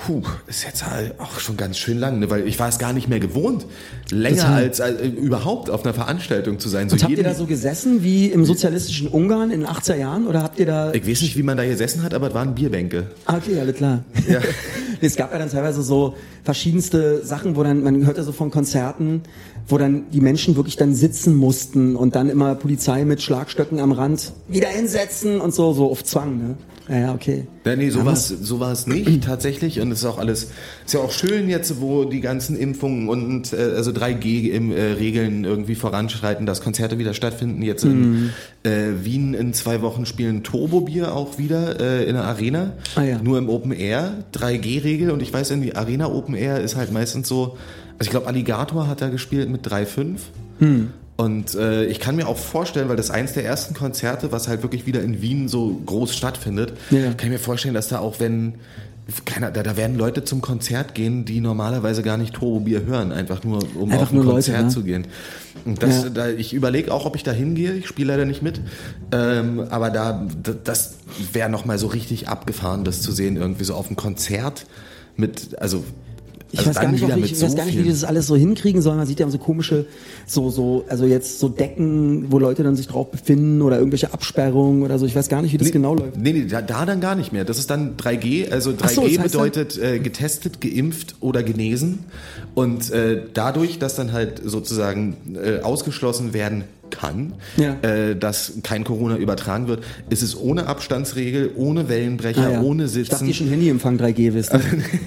Puh, ist jetzt halt auch schon ganz schön lang, ne? weil ich war es gar nicht mehr gewohnt, länger als, als äh, überhaupt auf einer Veranstaltung zu sein. So habt ihr da so gesessen wie im sozialistischen Ungarn in den 80er Jahren oder habt ihr da ich weiß nicht, wie man da gesessen hat, aber es waren Bierbänke. Ah, okay, alles klar. Ja. es gab ja dann teilweise so verschiedenste Sachen, wo dann, man hört ja so von Konzerten, wo dann die Menschen wirklich dann sitzen mussten und dann immer Polizei mit Schlagstöcken am Rand wieder hinsetzen und so, so auf Zwang, ne? Ja, ja, okay. Ja, nee, so war es so war's nicht tatsächlich. Und es ist auch alles, ist ja auch schön jetzt, wo die ganzen Impfungen und äh, also 3G-Regeln irgendwie voranschreiten, dass Konzerte wieder stattfinden. Jetzt Mhm. in äh, Wien in zwei Wochen spielen Turbobier auch wieder äh, in der Arena. Ah, ja. Nur im Open Air, 3G-Regel. Und ich weiß, in die Arena Open Air ist halt meistens so, also ich glaube, Alligator hat da gespielt mit 3,5. Und äh, ich kann mir auch vorstellen, weil das eins der ersten Konzerte, was halt wirklich wieder in Wien so groß stattfindet, Ja. kann ich mir vorstellen, dass da auch wenn keiner, da, da werden Leute zum Konzert gehen, die normalerweise gar nicht Turbobier hören, einfach nur um Einfach auf ein nur Leute, Konzert ne? zu gehen. Und das, Ja. da, ich überlege auch, ob ich da hingehe. Ich spiele leider nicht mit, ähm, aber da das wäre noch mal so richtig abgefahren, das zu sehen irgendwie so auf einem Konzert mit, also Ich also weiß gar nicht, ich, ich so weiß gar nicht, wie die das alles so hinkriegen sollen. Man sieht ja so komische, so, so, also jetzt so Decken, wo Leute dann sich drauf befinden oder irgendwelche Absperrungen oder so. Ich weiß gar nicht, wie das genau läuft. Nee, nee, da, da dann gar nicht mehr. Das ist dann 3G. Also 3G Ach so, bedeutet äh, getestet, geimpft oder genesen. Und äh, dadurch, dass dann halt sozusagen äh, ausgeschlossen werden kann, Ja. äh, dass kein Corona übertragen wird, ist es ohne Abstandsregel, ohne Wellenbrecher, Ah, ja. ohne Ich dachte, Sitzen. die schon Handyempfang 3G wisst. Ne?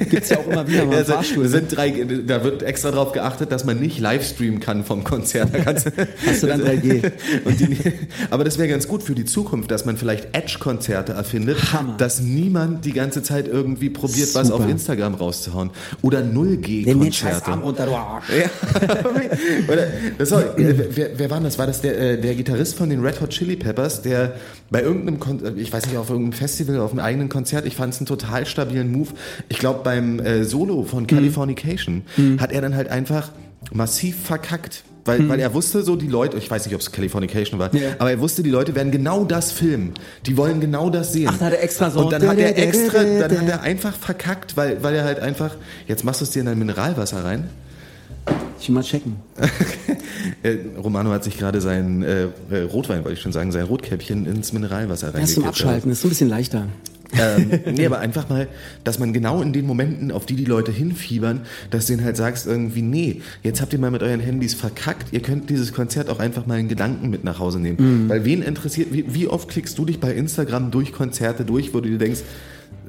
Gibt's ja auch immer wieder mal Ja, im Fahrstuhl. es sind drei, da wird extra darauf geachtet, dass man nicht livestreamen kann vom Konzert. Da kannst- Hast du dann 3G? Und die, aber das wäre ganz gut für die Zukunft, dass man vielleicht Edge-Konzerte erfindet, Hammer. dass niemand die ganze Zeit irgendwie probiert, was Super. auf Instagram rauszuhauen. Oder Nimm den scheiß 0G-Konzerte. Arm runter, du Arsch. Ja. Oder, war, äh, wer, wer war das? War das der, äh, der Gitarrist von den Red Hot Chili Peppers, der bei irgendeinem, Kon äh, ich weiß nicht, auf irgendeinem Festival, auf einem eigenen Konzert, ich fand es einen total stabilen Move. Ich glaube, beim äh, Solo Mhm. von Californication hat er dann halt einfach massiv verkackt. Weil, Mhm. weil er wusste so, die Leute, ich weiß nicht, ob es Californication war, Ja. aber er wusste, die Leute werden genau das filmen. Die wollen genau das sehen. Ach, da hat er extra so- Und dann hat er extra, dann hat er einfach verkackt, weil, weil er halt einfach, jetzt machst du es dir in dein Mineralwasser rein. Ich will mal checken. Äh, Romano hat sich gerade sein äh, äh, Rotwein, wollte ich schon sagen, sein Rotkäppchen ins Mineralwasser Erst zum reingekippt. Abschalten, ist so ein bisschen leichter. ähm, nee, aber einfach mal, dass man genau in den Momenten, auf die die Leute hinfiebern, dass du denen halt sagst irgendwie, nee, jetzt habt ihr mal mit euren Handys verkackt, ihr könnt dieses Konzert auch einfach mal in Gedanken mit nach Hause nehmen. Weil wen interessiert, wie, wie oft klickst du dich bei Instagram durch Konzerte durch, wo du dir denkst,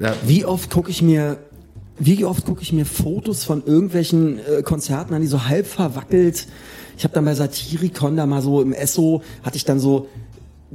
ja, Wie oft gucke ich mir, wie oft gucke ich mir Fotos von irgendwelchen äh, Konzerten an, die so halb verwackelt. Ich habe dann bei Satiricon da mal so im Esso hatte ich dann so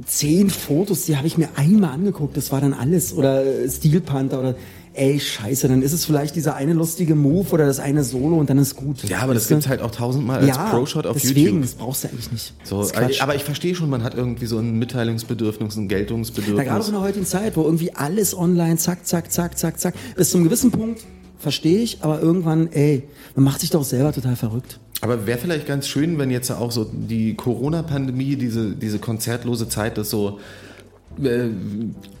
zehn Fotos, die habe ich mir einmal angeguckt. Das war dann alles oder äh, Steel Panther oder ey Scheiße, dann ist es vielleicht dieser eine lustige Move oder das eine Solo und dann ist gut. ja, aber das gibt's halt auch tausendmal als ja, Pro-Shot auf deswegen, YouTube. das brauchst du eigentlich nicht. So, Quatsch. aber ich verstehe schon, man hat irgendwie so ein Mitteilungsbedürfnis, ein Ja, Geltungsbedürfnis. gerade auch in der heutigen Zeit, wo irgendwie alles online, zack, zack, zack, zack, zack. Bis zum gewissen Punkt verstehe ich, aber irgendwann, ey, man macht sich doch selber total verrückt. Aber wäre vielleicht ganz schön, wenn jetzt auch so die Corona-Pandemie, diese, diese konzertlose Zeit, das so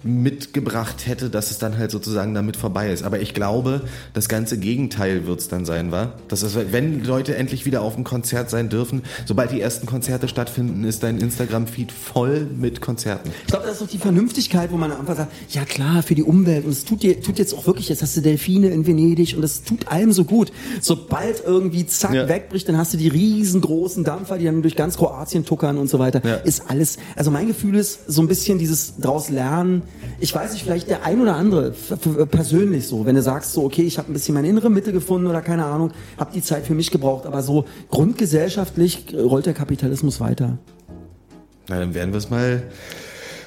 mitgebracht hätte, dass es dann halt sozusagen damit vorbei ist. Aber ich glaube, das ganze Gegenteil wird es dann sein, war. Das ist, wenn Leute endlich wieder auf dem Konzert sein dürfen, sobald die ersten Konzerte stattfinden, ist dein Instagram-Feed voll mit Konzerten. Ich glaube, das ist doch die Vernünftigkeit, wo man einfach sagt, ja klar, für die Umwelt und es tut dir, tut jetzt auch wirklich, jetzt hast du Delfine in Venedig und es tut allem so gut. Sobald irgendwie zack Ja. wegbricht, dann hast du die riesengroßen Dampfer, die dann durch ganz Kroatien tuckern und so weiter. Ja. Ist alles, also mein Gefühl ist so ein bisschen dieses draus lernen. Ich weiß nicht, vielleicht der ein oder andere persönlich so, wenn du sagst so, okay, ich habe ein bisschen meine innere Mitte gefunden oder keine Ahnung, habe die Zeit für mich gebraucht, aber so grundgesellschaftlich rollt der Kapitalismus weiter. Na, dann werden wir es mal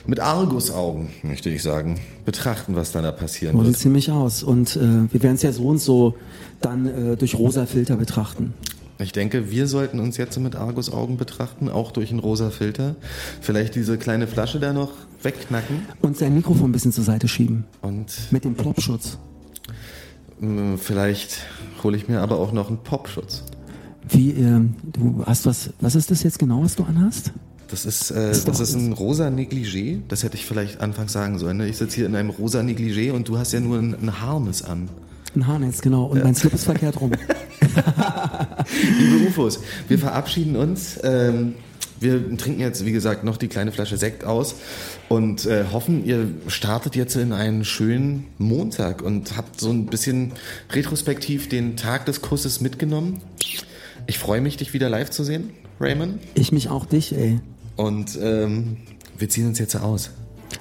mit Argusaugen, möchte ich sagen, betrachten, was dann da passieren sieht wird. ziemlich aus. Und äh, wir werden es ja so und so dann äh, durch rosa Filter betrachten. Ich denke, wir sollten uns jetzt mit Argusaugen betrachten, auch durch einen rosa Filter. Vielleicht diese kleine Flasche da noch wegknacken Und sein Mikrofon ein bisschen zur Seite schieben. und Mit dem Plopschutz. mh, vielleicht hole ich mir aber auch noch einen Popschutz. Wie, ähm, du hast was, was ist das jetzt genau, was du anhast? Das ist, äh, doch das ist ein rosa Negligé. Das hätte ich vielleicht anfangs sagen sollen. Ne? Ich sitze hier in einem rosa Negligé und du hast ja nur ein, ein Harness an. Ein Haarnetz, genau. Und mein Slip ist verkehrt rum. Liebe UFOs, wir verabschieden uns. Ähm, wir trinken jetzt, wie gesagt, noch die kleine Flasche Sekt aus und äh, hoffen, ihr startet jetzt in einen schönen Montag und habt so ein bisschen retrospektiv den Tag des Kusses mitgenommen. Ich freue mich, dich wieder live zu sehen, Raymond. Ich mich auch dich, ey. Und ähm, wir ziehen uns jetzt aus.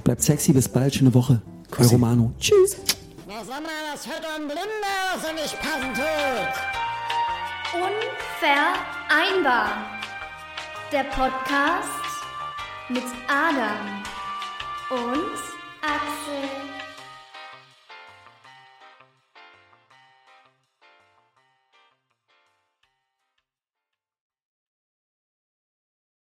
Bleibt sexy, bis bald, schöne Woche. Euer Romano. Tschüss. Na sag mal, das hört ein Blinder, was er nicht passen tut. Unvereinbar. Der Podcast mit Adam und Axel.